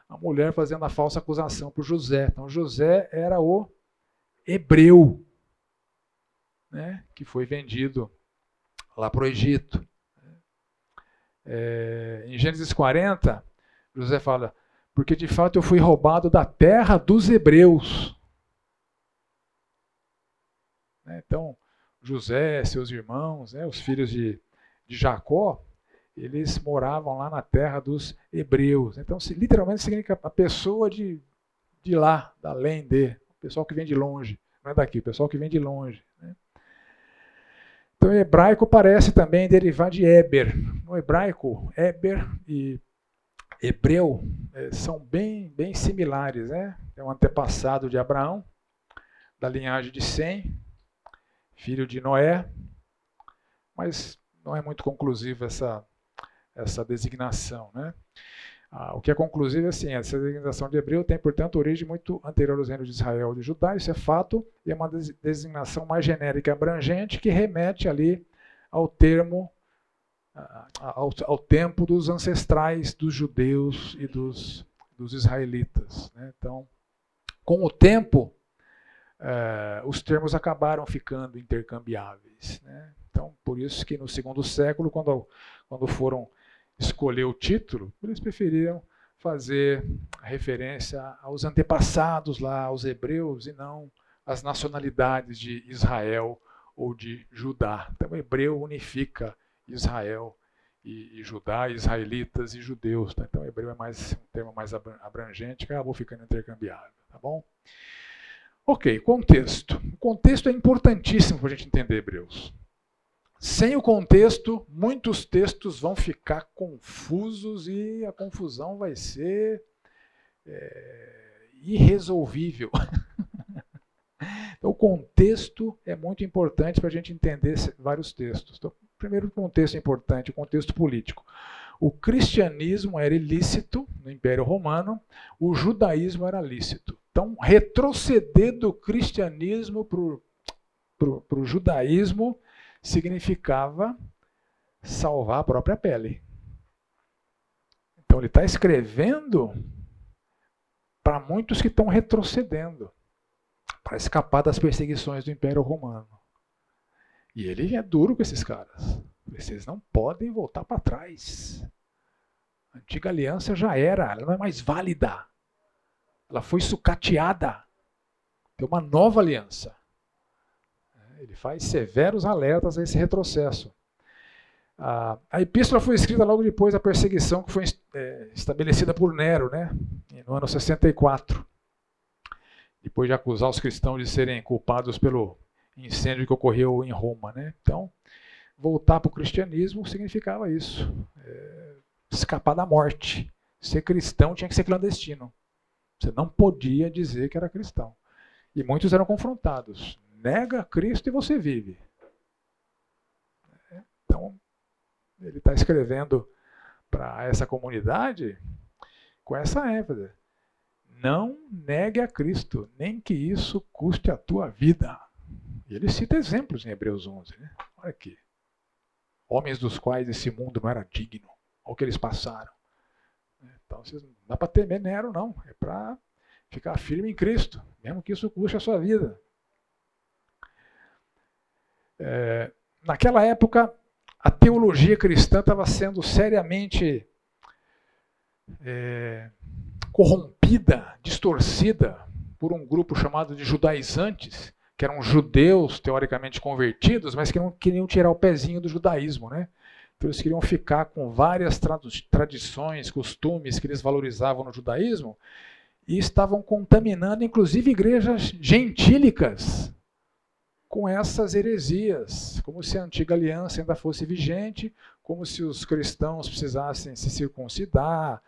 Speaker 1: a mulher fazendo a falsa acusação para José. Então, José era o hebreu, né, que foi vendido lá para o Egito. É, em Gênesis 40, José fala: porque de fato eu fui roubado da terra dos hebreus. Né, então, José, seus irmãos, né, os filhos de, de Jacó, eles moravam lá na terra dos hebreus. Então, se, literalmente significa a pessoa de, de lá, da além de, o pessoal que vem de longe, não é daqui, o pessoal que vem de longe. Né? Então, hebraico parece também derivar de Eber. No hebraico, Eber e hebreu é, são bem, bem similares. Né? É um antepassado de Abraão, da linhagem de Sem, filho de Noé, mas não é muito conclusiva essa, essa designação. Né? Ah, o que é conclusivo é assim, essa designação de hebreu tem, portanto, origem muito anterior aos reinos de Israel e de Judá, isso é fato, e é uma designação mais genérica abrangente que remete ali ao termo ao, ao, tempo dos ancestrais dos judeus e dos, dos israelitas. Né? Então, com o tempo, eh, os termos acabaram ficando intercambiáveis. Né? Então, por isso que no segundo século, quando, quando foram escolher o título, eles preferiram fazer referência aos antepassados lá, aos hebreus, e não às nacionalidades de Israel ou de Judá. Então, o hebreu unifica Israel e, e Judá, israelitas e judeus. Tá? Então, hebreu é mais um termo mais abrangente, que acabou ficando intercambiável. Tá bom? Ok, contexto. O contexto é importantíssimo para a gente entender Hebreus. Sem o contexto, muitos textos vão ficar confusos e a confusão vai ser é, irresolvível. então, o contexto é muito importante para a gente entender vários textos. Então, primeiro contexto importante, o contexto político. O cristianismo era ilícito no Império Romano, o judaísmo era lícito. Então, retroceder do cristianismo para o judaísmo significava salvar a própria pele. Então, ele está escrevendo para muitos que estão retrocedendo para escapar das perseguições do Império Romano. E ele é duro com esses caras. Vocês não podem voltar para trás. A antiga aliança já era, ela não é mais válida. Ela foi sucateada. Tem uma nova aliança. Ele faz severos alertas a esse retrocesso. A, epístola foi escrita logo depois da perseguição que foi é, estabelecida por Nero, né, no ano 64. Depois de acusar os cristãos de serem culpados pelo incêndio que ocorreu em Roma. Né? Então, voltar para o cristianismo significava isso: é, escapar da morte. Ser cristão tinha que ser clandestino. Você não podia dizer que era cristão. E muitos eram confrontados. Nega Cristo e você vive. Então, ele está escrevendo para essa comunidade com essa ênfase. Não negue a Cristo, nem que isso custe a tua vida. E ele cita exemplos em Hebreus 11. Né? Olha aqui. Homens dos quais esse mundo não era digno. Olha o que eles passaram. Então, não dá para temer Nero, não. É para ficar firme em Cristo, mesmo que isso custe a sua vida. É, naquela época, a teologia cristã estava sendo seriamente é, corrompida, distorcida por um grupo chamado de judaizantes, que eram judeus teoricamente convertidos, mas que não queriam tirar o pezinho do judaísmo, né? Então eles queriam ficar com várias tradições, costumes que eles valorizavam no judaísmo e estavam contaminando inclusive igrejas gentílicas com essas heresias, como se a antiga aliança ainda fosse vigente, como se os cristãos precisassem se circuncidar,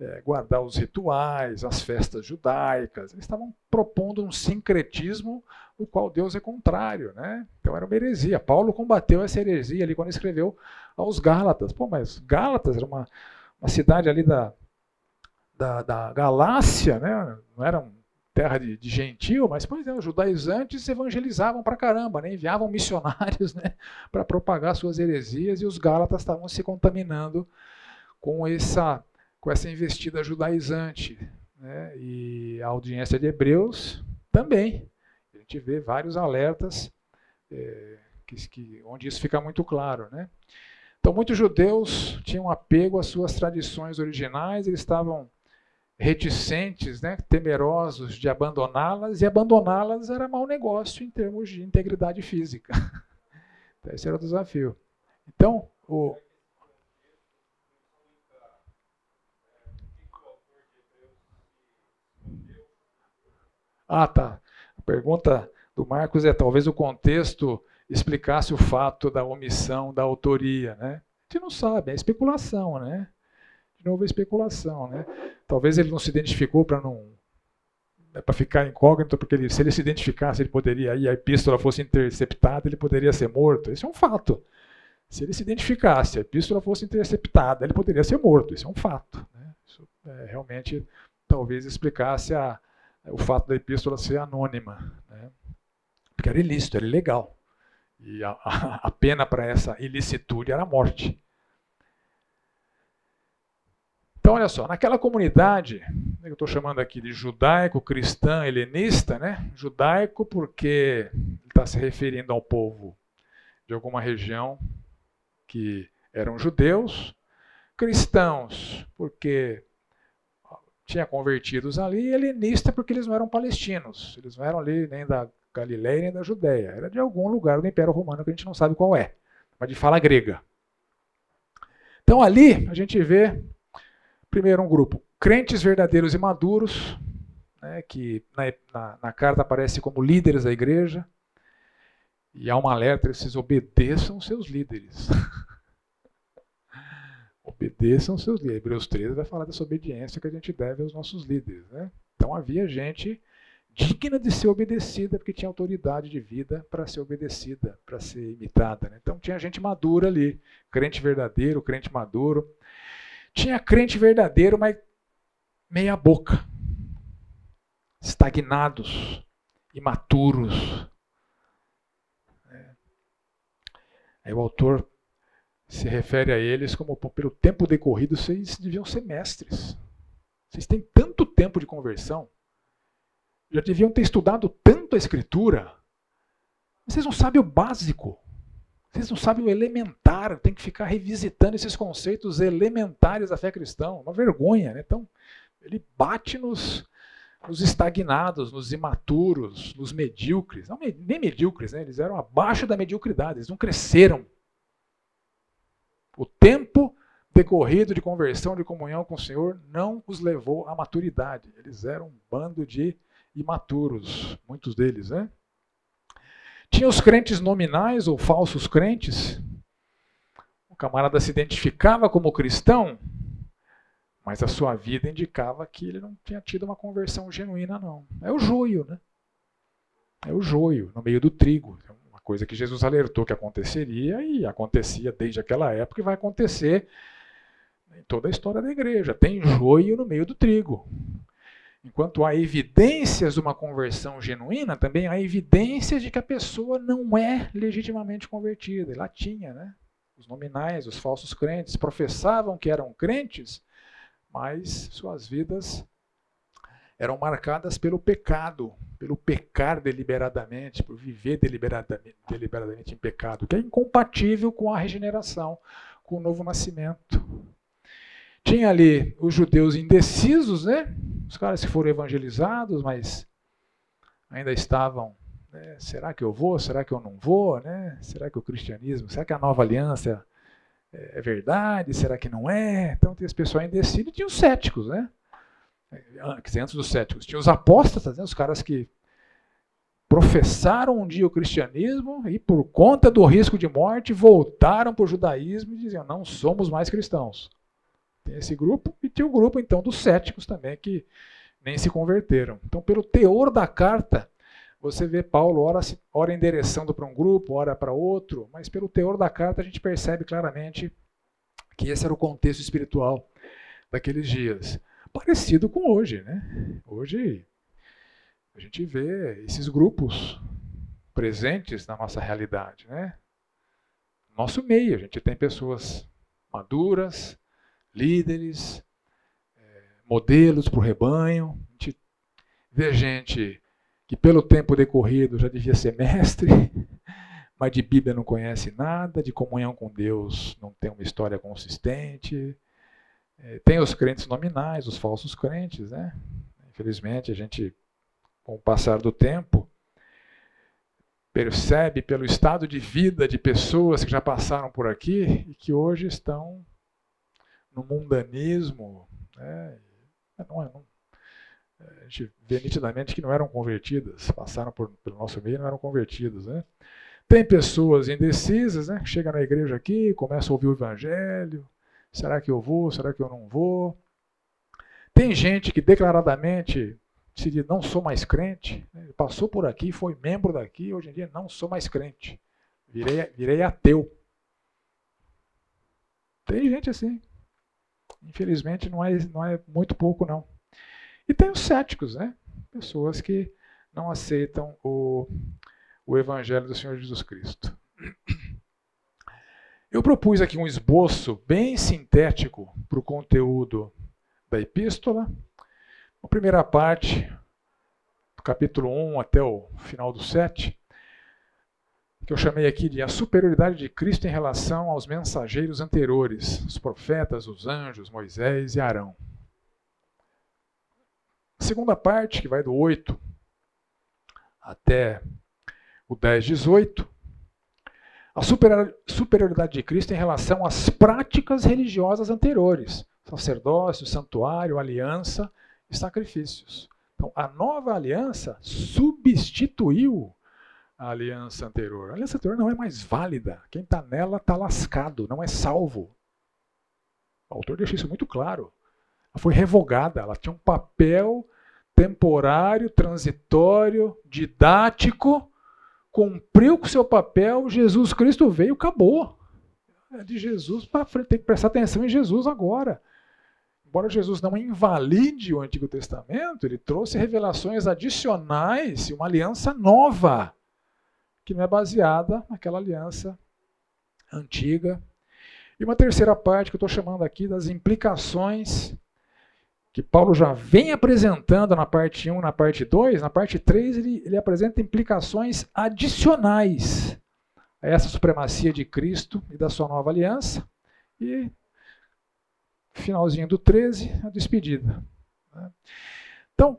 Speaker 1: é, guardar os rituais, as festas judaicas. Eles estavam propondo um sincretismo o qual Deus é contrário. Né? Então era uma heresia. Paulo combateu essa heresia ali quando escreveu aos Gálatas. Pô, mas Gálatas era uma, uma cidade ali da, da, da Galácia, né? não era uma terra de, de gentil, mas pois é, os judaizantes evangelizavam para caramba, né? enviavam missionários né? para propagar suas heresias e os Gálatas estavam se contaminando com essa com essa investida judaizante. Né? E a audiência de Hebreus também. A gente vê vários alertas é, que, que, onde isso fica muito claro. Né? Então, muitos judeus tinham apego às suas tradições originais, eles estavam reticentes, né, temerosos de abandoná-las, e abandoná-las era mau negócio em termos de integridade física. Então, esse era o desafio. Então, o, Ah, tá. A pergunta do Marcos é talvez o contexto explicasse o fato da omissão da autoria, né? A gente não sabe, é especulação, né? Novo, é especulação, né? Talvez ele não se identificou para não é para ficar incógnito, porque ele, se ele se identificasse, ele poderia, e a epístola fosse interceptada, ele poderia ser morto. Isso é um fato. Se ele se identificasse, a epístola fosse interceptada, ele poderia ser morto. Isso é um fato. Né? Isso é, realmente talvez explicasse a, o fato da epístola ser anônima, né? porque era ilícito, era ilegal. E a, a, a pena para essa ilicitude era a morte. Então, olha só, naquela comunidade, eu estou chamando aqui de judaico, cristã, helenista, né? Judaico porque está se referindo ao povo de alguma região que eram judeus, cristãos porque tinha convertidos ali, e helenista porque eles não eram palestinos, eles não eram ali nem da Galileia nem da Judéia, era de algum lugar do Império Romano que a gente não sabe qual é, mas de fala grega. Então ali a gente vê, primeiro, um grupo, crentes verdadeiros e maduros, né, que na, na, na carta aparece como líderes da igreja, e há um alerta, eles obedeçam seus líderes. Obedeçam seus líderes. Hebreus 13 vai falar dessa obediência que a gente deve aos nossos líderes. Né? Então havia gente digna de ser obedecida, porque tinha autoridade de vida para ser obedecida, para ser imitada. Né? Então tinha gente madura ali, crente verdadeiro, crente maduro. Tinha crente verdadeiro, mas meia boca, estagnados, imaturos. É. Aí o autor se refere a eles como pelo tempo decorrido vocês deviam ser mestres. Vocês têm tanto tempo de conversão. Já deviam ter estudado tanto a Escritura. Vocês não sabem o básico. Vocês não sabem o elementar. Tem que ficar revisitando esses conceitos elementares da fé cristã. Uma vergonha, né? Então, ele bate nos, nos estagnados, nos imaturos, nos medíocres. Não, nem medíocres, né? Eles eram abaixo da mediocridade. Eles não cresceram. O tempo decorrido de conversão, de comunhão com o Senhor, não os levou à maturidade. Eles eram um bando de imaturos, muitos deles, né? Tinha os crentes nominais ou falsos crentes. O camarada se identificava como cristão, mas a sua vida indicava que ele não tinha tido uma conversão genuína, não. É o joio, né? É o joio no meio do trigo. É uma coisa que Jesus alertou que aconteceria e acontecia desde aquela época e vai acontecer em toda a história da igreja. Tem joio no meio do trigo. Enquanto há evidências de uma conversão genuína, também há evidências de que a pessoa não é legitimamente convertida. E lá tinha, né? Os nominais, os falsos crentes, professavam que eram crentes, mas suas vidas eram marcadas pelo pecado, pelo pecar deliberadamente, por viver deliberadamente, deliberadamente em pecado, que é incompatível com a regeneração, com o novo nascimento. Tinha ali os judeus indecisos, né? Os caras que foram evangelizados, mas ainda estavam, né? será que eu vou? Será que eu não vou? Né? Será que o cristianismo, será que a nova aliança é verdade? Será que não é? Então tem esse pessoal indeciso e tinha os céticos, né? Antes dos céticos, tinha os apóstatas, né? os caras que professaram um dia o cristianismo e, por conta do risco de morte, voltaram para o judaísmo e diziam: não somos mais cristãos. Tem esse grupo e tem o grupo então dos céticos também que nem se converteram. Então, pelo teor da carta, você vê Paulo ora, ora endereçando para um grupo, ora para outro, mas pelo teor da carta a gente percebe claramente que esse era o contexto espiritual daqueles dias. Parecido com hoje, né? Hoje a gente vê esses grupos presentes na nossa realidade, né? Nosso meio, a gente tem pessoas maduras, líderes, é, modelos para o rebanho. A gente vê gente que pelo tempo decorrido já devia ser mestre, mas de Bíblia não conhece nada, de comunhão com Deus não tem uma história consistente. É, tem os crentes nominais, os falsos crentes, né? Infelizmente, a gente, com o passar do tempo, percebe pelo estado de vida de pessoas que já passaram por aqui e que hoje estão no mundanismo, né? não, é, não, a gente vê nitidamente que não eram convertidas, passaram por, pelo nosso meio e não eram convertidas. Né? Tem pessoas indecisas, né? que chegam na igreja aqui, começam a ouvir o evangelho, será que eu vou, será que eu não vou? Tem gente que declaradamente se diz, não sou mais crente, né? passou por aqui, foi membro daqui, hoje em dia não sou mais crente, virei, virei ateu. Tem gente assim. Infelizmente, não é, não é muito pouco, não. E tem os céticos, né? Pessoas que não aceitam o, o Evangelho do Senhor Jesus Cristo. Eu propus aqui um esboço bem sintético para o conteúdo da epístola. A primeira parte, do capítulo 1 até o final do 7, que eu chamei aqui de a superioridade de Cristo em relação aos mensageiros anteriores, os profetas, os anjos, Moisés e Arão. A segunda parte, que vai do 8 até o 10, 18, a superioridade de Cristo em relação às práticas religiosas anteriores, sacerdócio, santuário, aliança e sacrifícios. Então, a nova aliança substituiu a aliança anterior. A aliança anterior não é mais válida. Quem está nela está lascado, não é salvo. O autor deixa isso muito claro. Ela foi revogada, ela tinha um papel temporário, transitório, didático, cumpriu com seu papel, Jesus Cristo veio, acabou. É de Jesus para frente, tem que prestar atenção em Jesus agora. Embora Jesus não invalide o Antigo Testamento, ele trouxe revelações adicionais e uma aliança nova que não é baseada naquela aliança antiga. E uma terceira parte que eu estou chamando aqui das implicações que Paulo já vem apresentando na parte 1 na parte 2, na parte 3 ele, ele apresenta implicações adicionais a essa supremacia de Cristo e da sua nova aliança. E finalzinho do 13, a despedida. Né? Então,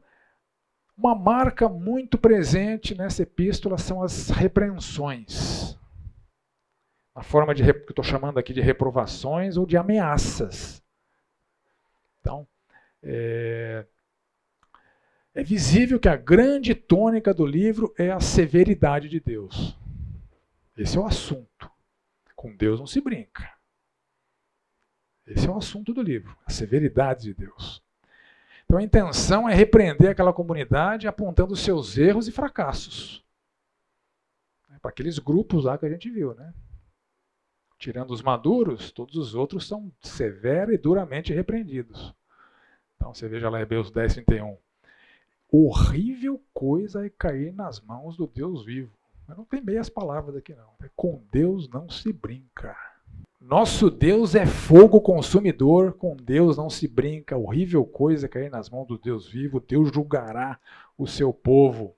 Speaker 1: uma marca muito presente nessa epístola são as repreensões. A forma de que eu estou chamando aqui de reprovações ou de ameaças. Então, é, é visível que a grande tônica do livro é a severidade de Deus. Esse é o assunto. Com Deus não se brinca. Esse é o assunto do livro, a severidade de Deus. Então a intenção é repreender aquela comunidade apontando os seus erros e fracassos. Para aqueles grupos lá que a gente viu, né? Tirando os maduros, todos os outros são severa e duramente repreendidos. Então você veja lá Hebreus 10, 31. Horrível coisa é cair nas mãos do Deus vivo. Mas não tem meias palavras aqui não. É com Deus não se brinca. Nosso Deus é fogo consumidor, com Deus não se brinca. Horrível coisa cair nas mãos do Deus vivo. Deus julgará o seu povo.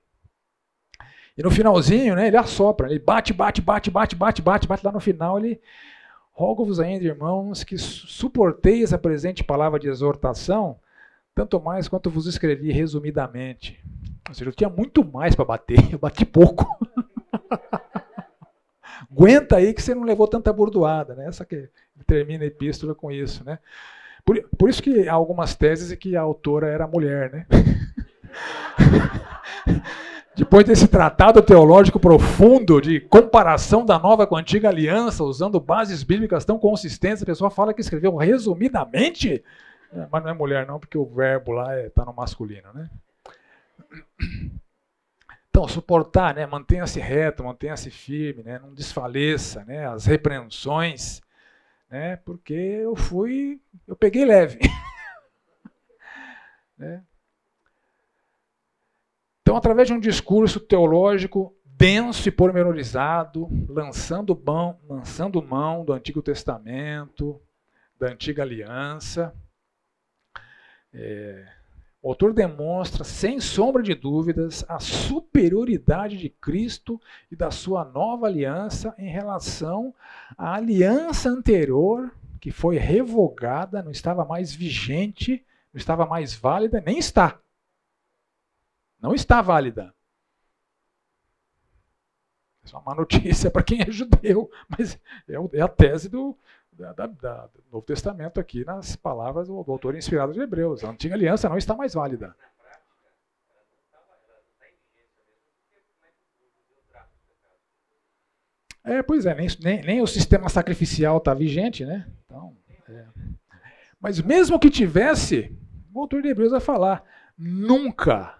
Speaker 1: E no finalzinho, né, ele assopra, ele bate, bate, bate, bate, bate, bate, bate. Lá no final ele rogo-vos ainda, irmãos, que suporteis a presente palavra de exortação, tanto mais quanto vos escrevi resumidamente. Ou seja, eu tinha muito mais para bater, eu bati pouco. Aguenta aí que você não levou tanta bordoada, né? Essa que termina a epístola com isso, né? Por, por isso que há algumas teses que a autora era mulher, né? Depois desse tratado teológico profundo de comparação da nova com a antiga aliança, usando bases bíblicas tão consistentes, a pessoa fala que escreveu resumidamente mas não é mulher não, porque o verbo lá está é, tá no masculino, né? Então, suportar, né? Mantenha-se reto, mantenha-se firme, né? Não desfaleça, né? As repreensões, né? Porque eu fui, eu peguei leve. né? Então, através de um discurso teológico denso e pormenorizado, lançando mão, lançando mão do Antigo Testamento, da Antiga Aliança, é, o autor demonstra, sem sombra de dúvidas, a superioridade de Cristo e da sua nova aliança em relação à aliança anterior, que foi revogada, não estava mais vigente, não estava mais válida, nem está. Não está válida. Isso é uma notícia para quem é judeu, mas é, é a tese do, da, da, da, do Novo Testamento aqui nas palavras do, do autor inspirado de Hebreus. A antiga aliança não está mais válida. É, pois é, nem, nem, nem o sistema sacrificial está vigente, né? Então, é. Mas mesmo que tivesse, o autor de Hebreus vai falar: nunca,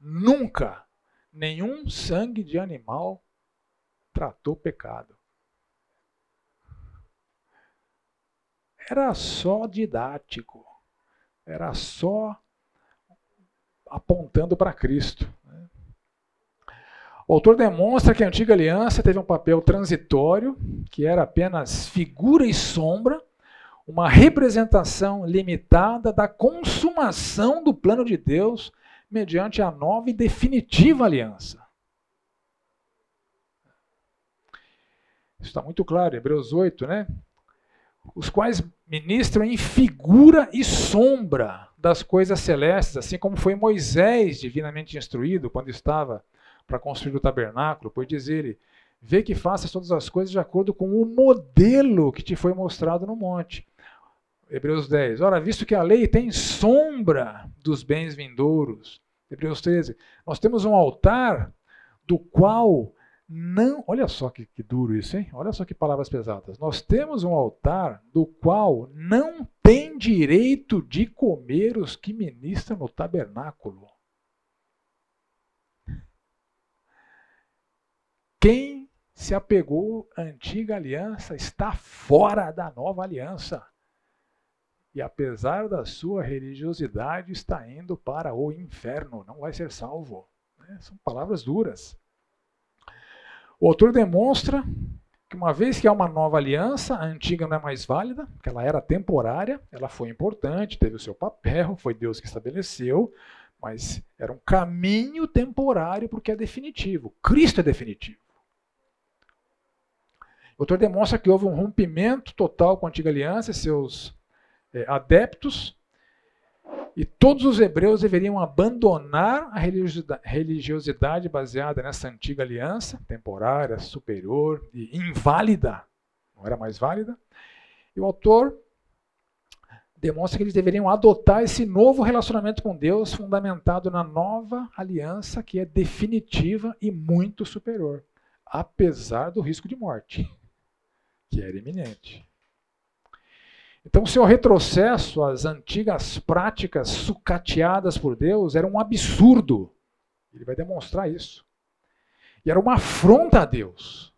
Speaker 1: nunca, nenhum sangue de animal tratou pecado. Era só didático, era só apontando para Cristo. Né? O autor demonstra que a antiga aliança teve um papel transitório, que era apenas figura e sombra, uma representação limitada da consumação do plano de Deus mediante a nova e definitiva aliança. Isso está muito claro, Hebreus 8, né? Os quais ministram em figura e sombra das coisas celestes, assim como foi Moisés divinamente instruído quando estava para construir o tabernáculo, pois diz ele: vê que faças todas as coisas de acordo com o modelo que te foi mostrado no monte. Hebreus 10. Ora, visto que a lei tem sombra dos bens vindouros. Hebreus 13. Nós temos um altar do qual não. Olha só que, que, duro isso, hein? Olha só que palavras pesadas. Nós temos um altar do qual não tem direito de comer os que ministram no tabernáculo. Quem se apegou à antiga aliança está fora da nova aliança. E apesar da sua religiosidade, está indo para o inferno, não vai ser salvo. Né? São palavras duras. O autor demonstra que uma vez que há uma nova aliança, a antiga não é mais válida, porque ela era temporária, ela foi importante, teve o seu papel, foi Deus que estabeleceu, mas era um caminho temporário porque é definitivo. Cristo é definitivo. O autor demonstra que houve um rompimento total com a antiga aliança e seus é, adeptos, e todos os hebreus deveriam abandonar a religiosidade baseada nessa antiga aliança, temporária, superior e inválida, não era mais válida. E o autor demonstra que eles deveriam adotar esse novo relacionamento com Deus, fundamentado na nova aliança, que é definitiva e muito superior, apesar do risco de morte, que era iminente. Então, seu retrocesso às antigas práticas sucateadas por Deus era um absurdo. Ele vai demonstrar isso. E era uma afronta a Deus.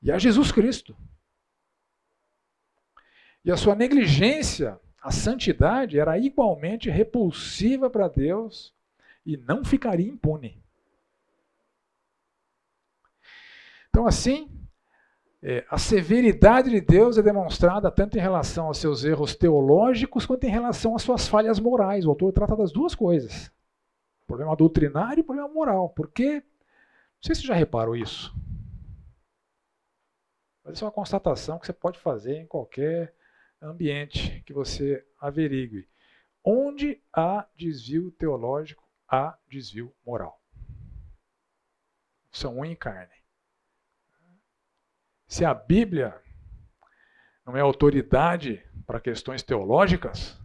Speaker 1: E a Jesus Cristo. E a sua negligência à santidade era igualmente repulsiva para Deus e não ficaria impune. Então, assim, é, a severidade de Deus é demonstrada tanto em relação aos seus erros teológicos quanto em relação às suas falhas morais. O autor trata das duas coisas: problema doutrinário e problema moral. Porque, não sei se você já reparou isso, mas isso é uma constatação que você pode fazer em qualquer ambiente que você averigue. Onde há desvio teológico, há desvio moral. São um em carne. Se a Bíblia não é autoridade para questões teológicas,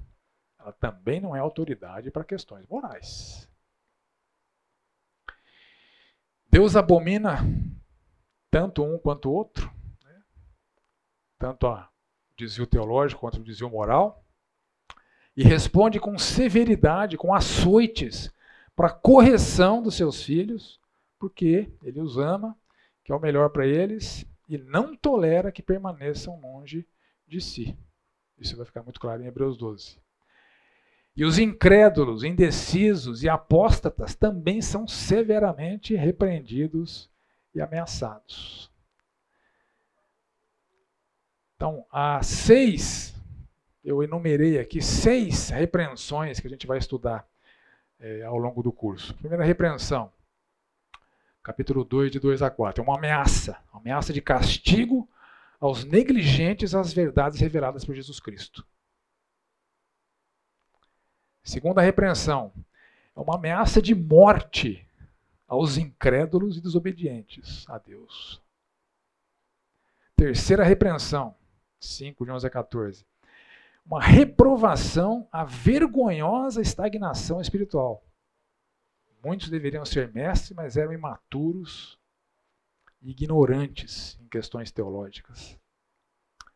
Speaker 1: ela também não é autoridade para questões morais. Deus abomina tanto um quanto o outro, né? tanto o desvio teológico quanto o desvio moral, e responde com severidade, com açoites, para a correção dos seus filhos, porque ele os ama, que é o melhor para eles, e não tolera que permaneçam longe de si. Isso vai ficar muito claro em Hebreus 12. E os incrédulos, indecisos e apóstatas também são severamente repreendidos e ameaçados. Então, há seis, eu enumerei aqui seis repreensões que a gente vai estudar é, ao longo do curso. Primeira repreensão: capítulo 2, de 2 a 4. É uma ameaça, uma ameaça de castigo aos negligentes às verdades reveladas por Jesus Cristo. Segunda repreensão, é uma ameaça de morte aos incrédulos e desobedientes a Deus. Terceira repreensão, 5 de 11 a 14. Uma reprovação à vergonhosa estagnação espiritual. Muitos deveriam ser mestres, mas eram imaturos e ignorantes em questões teológicas.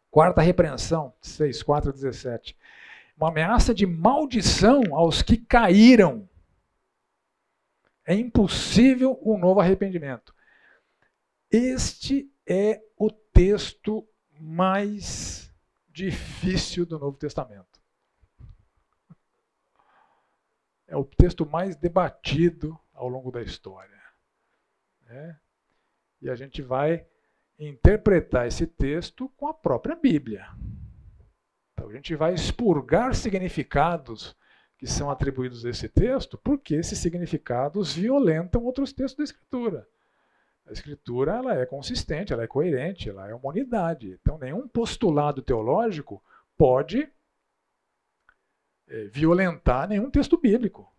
Speaker 1: Quarta repreensão, 6, 4 a 17. Uma ameaça de maldição aos que caíram. É impossível um novo arrependimento. Este é o texto mais difícil do Novo Testamento. É o texto mais debatido ao longo da história. Né? E a gente vai interpretar esse texto com a própria Bíblia. Então a gente vai expurgar significados que são atribuídos a esse texto, porque esses significados violentam outros textos da Escritura. A Escritura ela é consistente, ela é coerente, ela é uma unidade. Então nenhum postulado teológico pode violentar nenhum texto bíblico.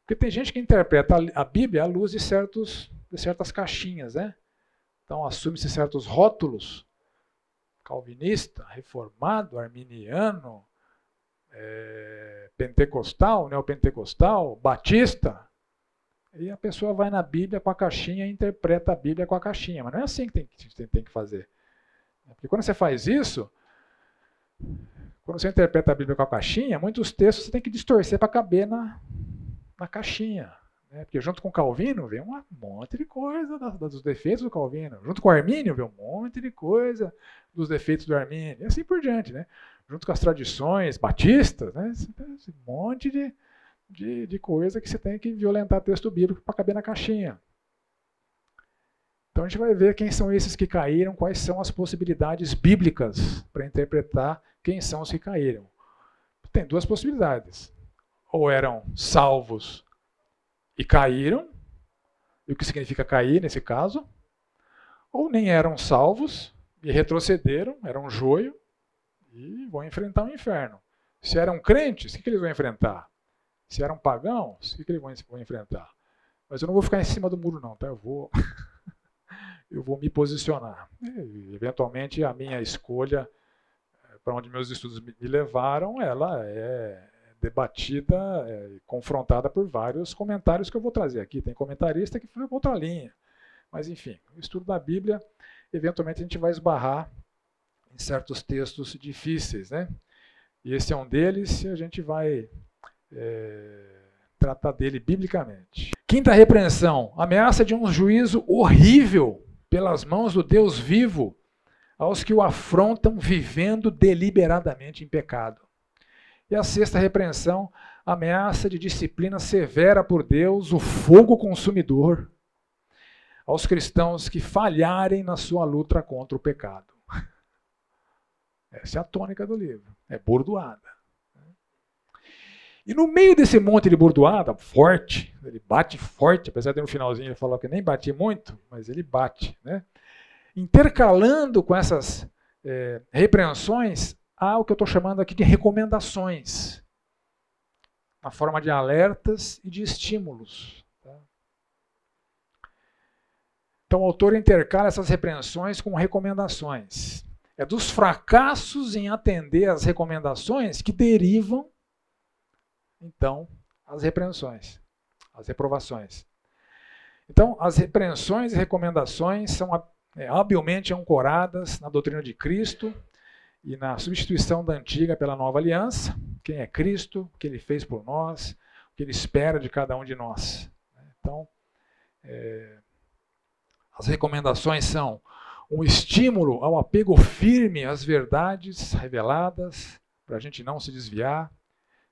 Speaker 1: Porque tem gente que interpreta a Bíblia à luz de, certos, de certas caixinhas, né? Então assume-se certos rótulos, calvinista, reformado, arminiano, é, pentecostal, neopentecostal, batista. E a pessoa vai na Bíblia com a caixinha e interpreta a Bíblia com a caixinha. Mas não é assim que tem, tem, tem que fazer. Porque quando você faz isso, quando você interpreta a Bíblia com a caixinha, muitos textos você tem que distorcer para caber na, na caixinha. Né? Porque junto com Calvino vem um monte de coisa dos defeitos do Calvino. Junto com Armínio vem um monte de coisa dos defeitos do Armínio. E assim por diante. Né? Junto com as tradições batistas, né? esse monte de, de, de coisa que você tem que violentar texto bíblico para caber na caixinha. Então a gente vai ver quem são esses que caíram, quais são as possibilidades bíblicas para interpretar quem são os que caíram. Tem duas possibilidades. Ou eram salvos e caíram, e o que significa cair nesse caso, ou nem eram salvos e retrocederam, eram joio, e vão enfrentar o inferno. Se eram crentes, o que, eles vão enfrentar? Se eram pagãos, o que, eles vão enfrentar? Mas eu não vou ficar em cima do muro, não, tá? Eu vou, eu vou me posicionar. E, eventualmente, a minha escolha, para onde meus estudos me levaram, ela é debatida é, confrontada por vários comentários que eu vou trazer aqui. Tem comentarista que foi outra linha. Mas, enfim, o estudo da Bíblia, eventualmente a gente vai esbarrar em certos textos difíceis. Né? E esse é um deles e a gente vai é, tratar dele biblicamente. Quinta repreensão: ameaça de um juízo horrível pelas mãos do Deus vivo aos que o afrontam vivendo deliberadamente em pecado. E a sexta repreensão, ameaça de disciplina severa por Deus, o fogo consumidor, aos cristãos que falharem na sua luta contra o pecado. Essa é a tônica do livro. É bordoada. E no meio desse monte de bordoada, forte, ele bate forte, apesar de no finalzinho ele falou que nem bate muito, mas ele bate. Né? Intercalando com essas é, repreensões, há o que eu estou chamando aqui de recomendações, na forma de alertas e de estímulos. Tá? Então o autor intercala essas repreensões com recomendações. É dos fracassos em atender às recomendações que derivam, então, as repreensões, as reprovações. Então, as repreensões e recomendações são é, habilmente ancoradas na doutrina de Cristo e na substituição da antiga pela nova aliança, quem é Cristo, o que ele fez por nós, o que ele espera de cada um de nós. Então, é, as recomendações são um estímulo ao apego firme às verdades reveladas, para a gente não se desviar.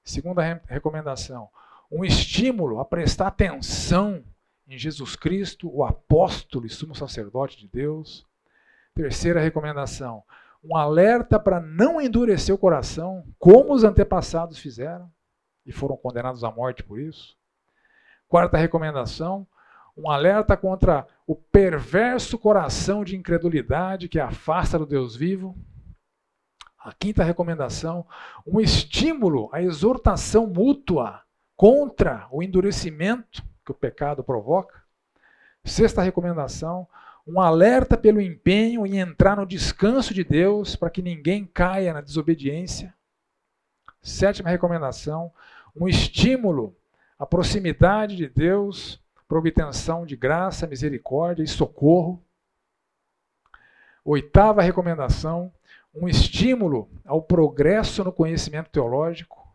Speaker 1: Segunda re recomendação, um estímulo a prestar atenção em Jesus Cristo, o apóstolo e sumo sacerdote de Deus. Terceira recomendação, um alerta para não endurecer o coração, como os antepassados fizeram e foram condenados à morte por isso. Quarta recomendação, um alerta contra o perverso coração de incredulidade que afasta do Deus vivo. A quinta recomendação, um estímulo à exortação mútua contra o endurecimento que o pecado provoca. Sexta recomendação, um alerta pelo empenho em entrar no descanso de Deus para que ninguém caia na desobediência. Sétima recomendação, um estímulo à proximidade de Deus para obtenção de graça, misericórdia e socorro. Oitava recomendação, um estímulo ao progresso no conhecimento teológico.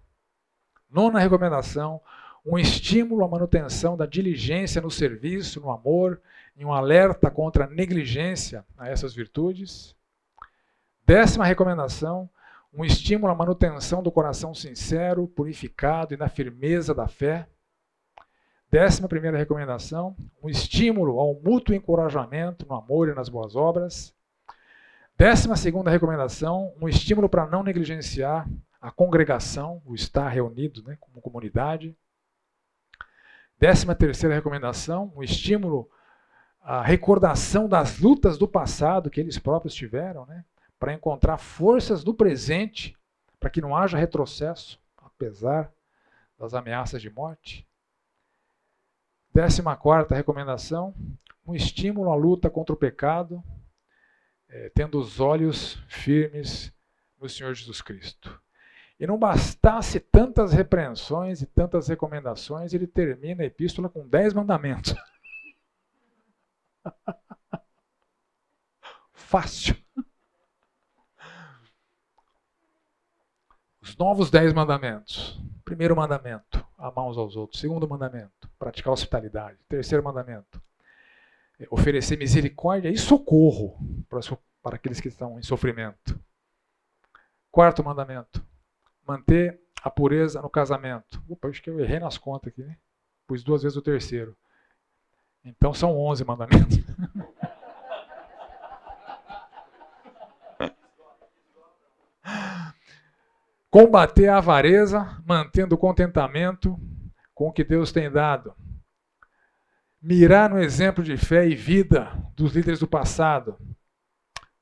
Speaker 1: Nona recomendação, um estímulo à manutenção da diligência no serviço, no amor em um alerta contra a negligência a essas virtudes. Décima recomendação, um estímulo à manutenção do coração sincero, purificado e na firmeza da fé. Décima primeira recomendação, um estímulo ao mútuo encorajamento no amor e nas boas obras. Décima segunda recomendação, um estímulo para não negligenciar a congregação, o estar reunido né, como comunidade. Décima terceira recomendação, um estímulo a recordação das lutas do passado que eles próprios tiveram, né? para encontrar forças no presente, para que não haja retrocesso, apesar das ameaças de morte. Décima quarta recomendação, um estímulo à luta contra o pecado, é, tendo os olhos firmes no Senhor Jesus Cristo. E não bastasse tantas repreensões e tantas recomendações, ele termina a epístola com dez mandamentos. Fácil. Os novos dez mandamentos. Primeiro mandamento, amar uns aos outros. Segundo mandamento, praticar hospitalidade. Terceiro mandamento, é, oferecer misericórdia e socorro para aqueles que estão em sofrimento. Quarto mandamento, manter a pureza no casamento. Opa, acho que eu errei nas contas aqui, né? Pus duas vezes o terceiro. Então são 11 mandamentos. Combater a avareza, mantendo o contentamento com o que Deus tem dado. Mirar no exemplo de fé e vida dos líderes do passado.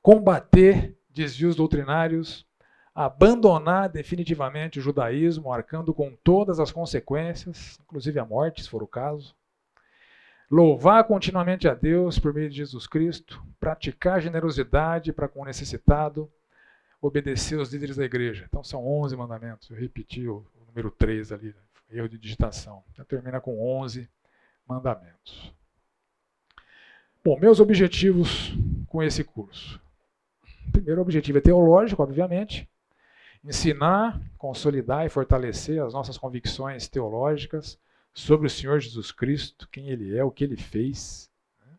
Speaker 1: Combater desvios doutrinários abandonar definitivamente o judaísmo, arcando com todas as consequências, inclusive a morte, se for o caso. Louvar continuamente a Deus por meio de Jesus Cristo, praticar generosidade para com o necessitado, obedecer os líderes da igreja. Então são 11 mandamentos. Eu repeti o, o número 3 ali, erro de digitação. Então, termina com 11 mandamentos. Bom, meus objetivos com esse curso. O primeiro objetivo é teológico, obviamente. Ensinar, consolidar e fortalecer as nossas convicções teológicas sobre o Senhor Jesus Cristo, quem Ele é, o que Ele fez. Né?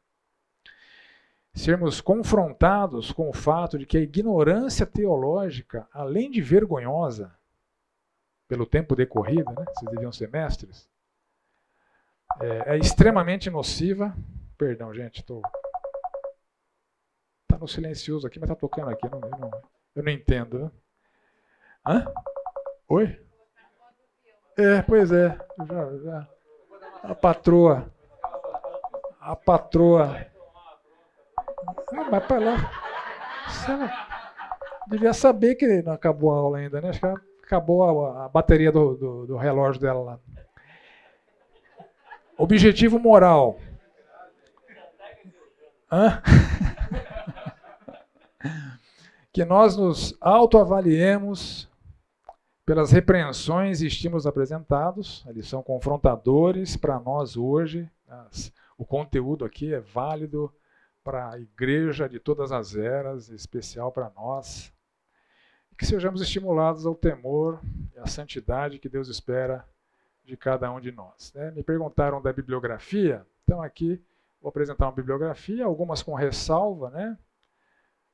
Speaker 1: Sermos confrontados com o fato de que a ignorância teológica, além de vergonhosa, pelo tempo decorrido, né? vocês deviam ser mestres, é, é extremamente nociva. Perdão, gente, estou. Está no silencioso aqui, mas está tocando aqui. Não, eu não, eu não entendo. Né? Hã? Oi? É, pois é. Já, já. A patroa. A patroa. Ah, vai para lá. devia saber que não acabou a aula ainda, né? Acho que acabou a, a bateria do, do, do relógio dela lá. Objetivo moral. Hã? que nós nos autoavaliemos pelas repreensões e estímulos apresentados, eles são confrontadores para nós hoje. As, o conteúdo aqui é válido para a igreja de todas as eras, em especial para nós. Que sejamos estimulados ao temor e à santidade que Deus espera de cada um de nós. Né? Me perguntaram da bibliografia, então aqui vou apresentar uma bibliografia, algumas com ressalva, né?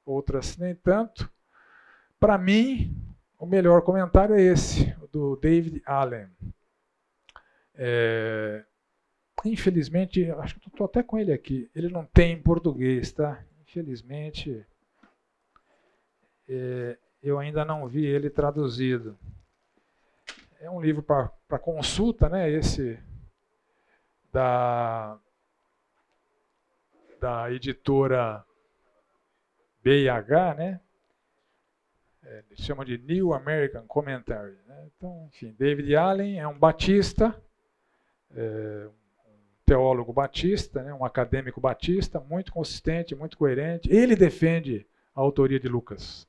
Speaker 1: outras nem tanto. Para mim, o melhor comentário é esse, do David Allen. É, infelizmente, acho que estou até com ele aqui. Ele não tem em português, tá? Infelizmente, é, eu ainda não vi ele traduzido. É um livro para consulta, né? Esse da da editora BIH, né? É, chama de New American Commentary. Né? Então, enfim, David Allen é um batista, é, um teólogo batista, né? um acadêmico batista, muito consistente, muito coerente. Ele defende a autoria de Lucas.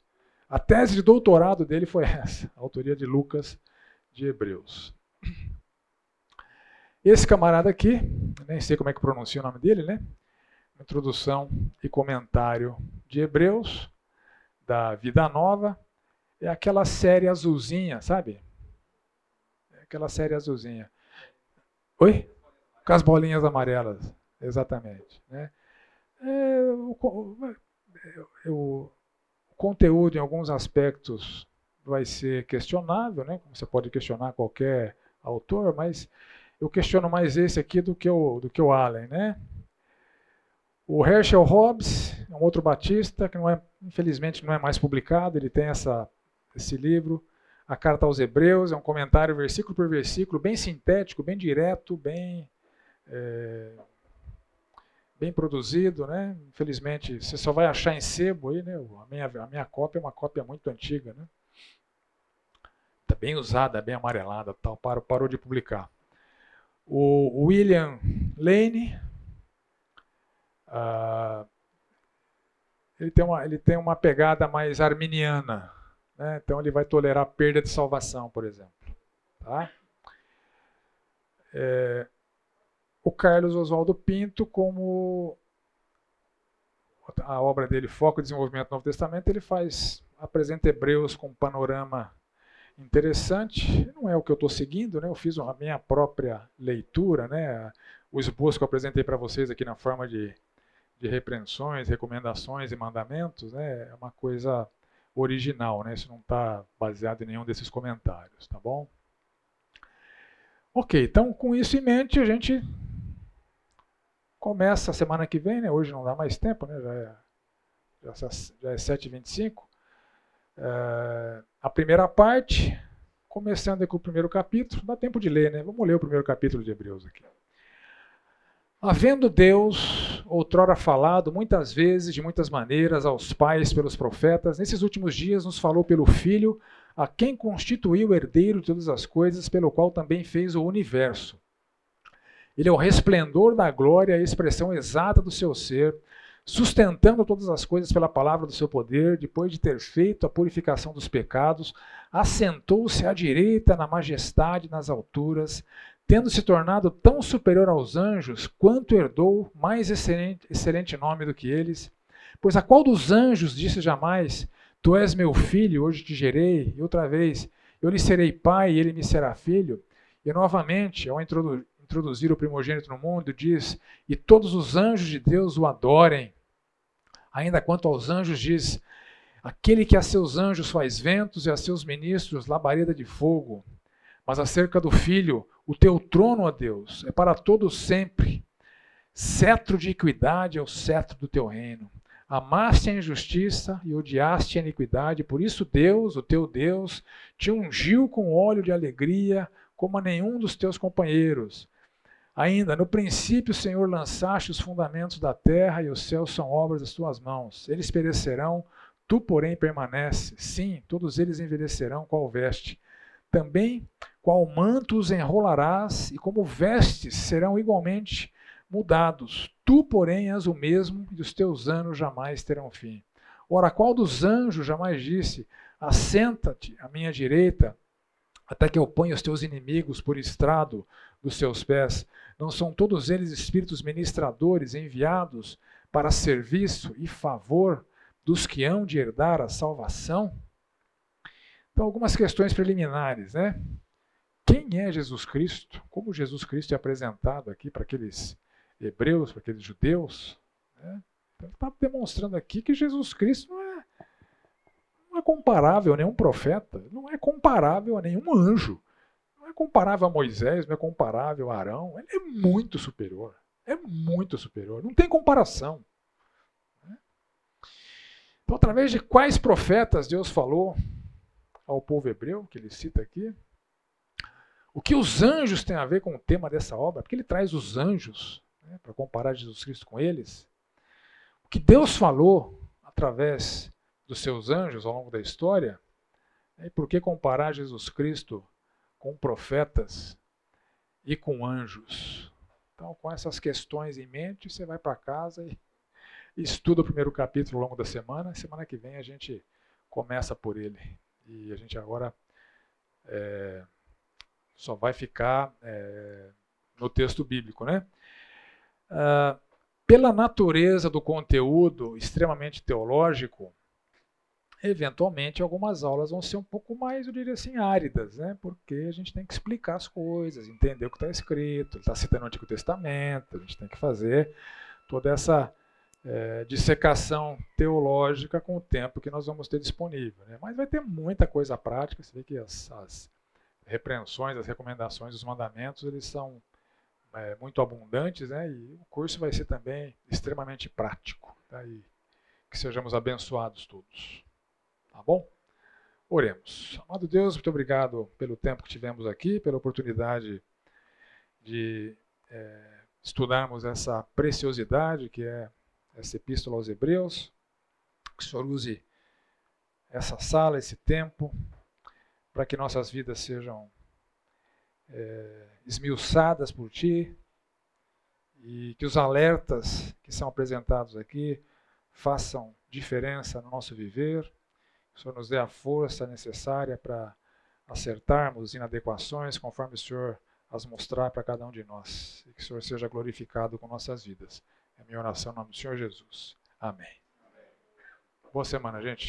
Speaker 1: A tese de doutorado dele foi essa, a autoria de Lucas de Hebreus. Esse camarada aqui, nem sei como é que pronuncia o nome dele, né? Introdução e comentário de Hebreus, da Vida Nova, é aquela série azulzinha, sabe? É aquela série azulzinha. Oi? Com as bolinhas amarelas, exatamente. Né? É, o, o, o, conteúdo, em alguns aspectos, vai ser questionável, né? Você pode questionar qualquer autor, mas eu questiono mais esse aqui do que o, do que o Allen, né? O Herschel Hobbes é um outro batista que não é, infelizmente não é mais publicado. Ele tem essa esse livro. A carta aos Hebreus é um comentário versículo por versículo, bem sintético, bem direto, bem é, bem produzido, né? Infelizmente, você só vai achar em sebo aí, né? A minha, a minha cópia é uma cópia muito antiga, né? Tá bem usada, bem amarelada, tal, parou, parou de publicar. O William Lane, uh, ele, tem uma, ele tem uma pegada mais arminiana, né? Então ele vai tolerar perda de salvação, por exemplo. Tá? É, o Carlos Oswaldo Pinto, como a obra dele Foco e Desenvolvimento do Novo Testamento, ele faz apresenta Hebreus com um panorama interessante. Não é o que eu estou seguindo, né? Eu fiz a minha própria leitura, né? O esboço que eu apresentei para vocês aqui na forma de, de repreensões, recomendações e mandamentos, né? É uma coisa original, né? Isso não está baseado em nenhum desses comentários, tá bom? Ok, então com isso em mente a gente começa a semana que vem, né? Hoje não dá mais tempo, né? Já é, já, é já é 7h25. Uh, a primeira parte, começando com o primeiro capítulo, dá tempo de ler, né? Vamos ler o primeiro capítulo de Hebreus aqui. Havendo Deus outrora falado muitas vezes, de muitas maneiras, aos pais pelos profetas, nesses últimos dias nos falou pelo Filho, a quem constituiu o herdeiro de todas as coisas, pelo qual também fez o universo. Ele é o resplendor da glória, a expressão exata do seu ser, sustentando todas as coisas pela palavra do seu poder, depois de ter feito a purificação dos pecados, assentou-se à direita na majestade nas alturas, tendo se tornado tão superior aos anjos, quanto herdou mais excelente, excelente nome do que eles. Pois a qual dos anjos disse jamais: Tu és meu filho, hoje te gerei, e outra vez, eu lhe serei pai e ele me será filho? E novamente, ao introduzir o primogênito no mundo, diz: E todos os anjos de Deus o adorem. Ainda quanto aos anjos, diz: Aquele que a seus anjos faz ventos e a seus ministros labareda de fogo. Mas acerca do filho, o teu trono, ó Deus, é para todo sempre. Cetro de equidade é o cetro do teu reino. Amaste a injustiça e odiaste a iniquidade, por isso Deus, o teu Deus, te ungiu com óleo de alegria, como a nenhum dos teus companheiros. Ainda, no princípio, Senhor, lançaste os fundamentos da terra e os céus são obras das tuas mãos. Eles perecerão, tu, porém, permanece. Sim, todos eles envelhecerão, qual veste. Também qual manto os enrolarás, e como vestes serão igualmente mudados. Tu, porém, és o mesmo, e os teus anos jamais terão fim. Ora, qual dos anjos jamais disse: Assenta-te à minha direita, até que eu ponha os teus inimigos por estrado dos seus pés? Não são todos eles espíritos ministradores enviados para serviço e favor dos que hão de herdar a salvação? Então, algumas questões preliminares, né? Quem é Jesus Cristo? Como Jesus Cristo é apresentado aqui para aqueles hebreus, para aqueles judeus? Né? Então, está demonstrando aqui que Jesus Cristo não é, não é comparável a nenhum profeta, não é comparável a nenhum anjo, não é comparável a Moisés, não é comparável a Arão. Ele é muito superior. É muito superior. Não tem comparação. Né? Então, através de quais profetas Deus falou ao povo hebreu, que ele cita aqui? O que os anjos têm a ver com o tema dessa obra? Porque ele traz os anjos né, para comparar Jesus Cristo com eles. O que Deus falou através dos seus anjos ao longo da história, né, e por que comparar Jesus Cristo com profetas e com anjos? Então, com essas questões em mente, você vai para casa e estuda o primeiro capítulo ao longo da semana. Semana que vem a gente começa por ele. E a gente agora. É, só vai ficar é, no texto bíblico, né? Ah, pela natureza do conteúdo extremamente teológico, eventualmente algumas aulas vão ser um pouco mais, eu diria assim, áridas, né? Porque a gente tem que explicar as coisas, entender o que está escrito, está citando o Antigo Testamento, a gente tem que fazer toda essa é, dissecação teológica com o tempo que nós vamos ter disponível. Né? Mas vai ter muita coisa prática, você vê que as, as repreensões, as recomendações, os mandamentos, eles são é, muito abundantes, né? E o curso vai ser também extremamente prático, tá? E que sejamos abençoados todos, tá bom? Oremos. Amado Deus, muito obrigado pelo tempo que tivemos aqui, pela oportunidade de é, estudarmos essa preciosidade que é essa epístola aos Hebreus. Que o Senhor use essa sala, esse tempo, para que nossas vidas sejam é, esmiuçadas por Ti e que os alertas que são apresentados aqui façam diferença no nosso viver. Que o Senhor nos dê a força necessária para acertarmos inadequações conforme o Senhor as mostrar para cada um de nós. E que o Senhor seja glorificado com nossas vidas. É minha oração em nome do Senhor Jesus. Amém. Boa semana, gente.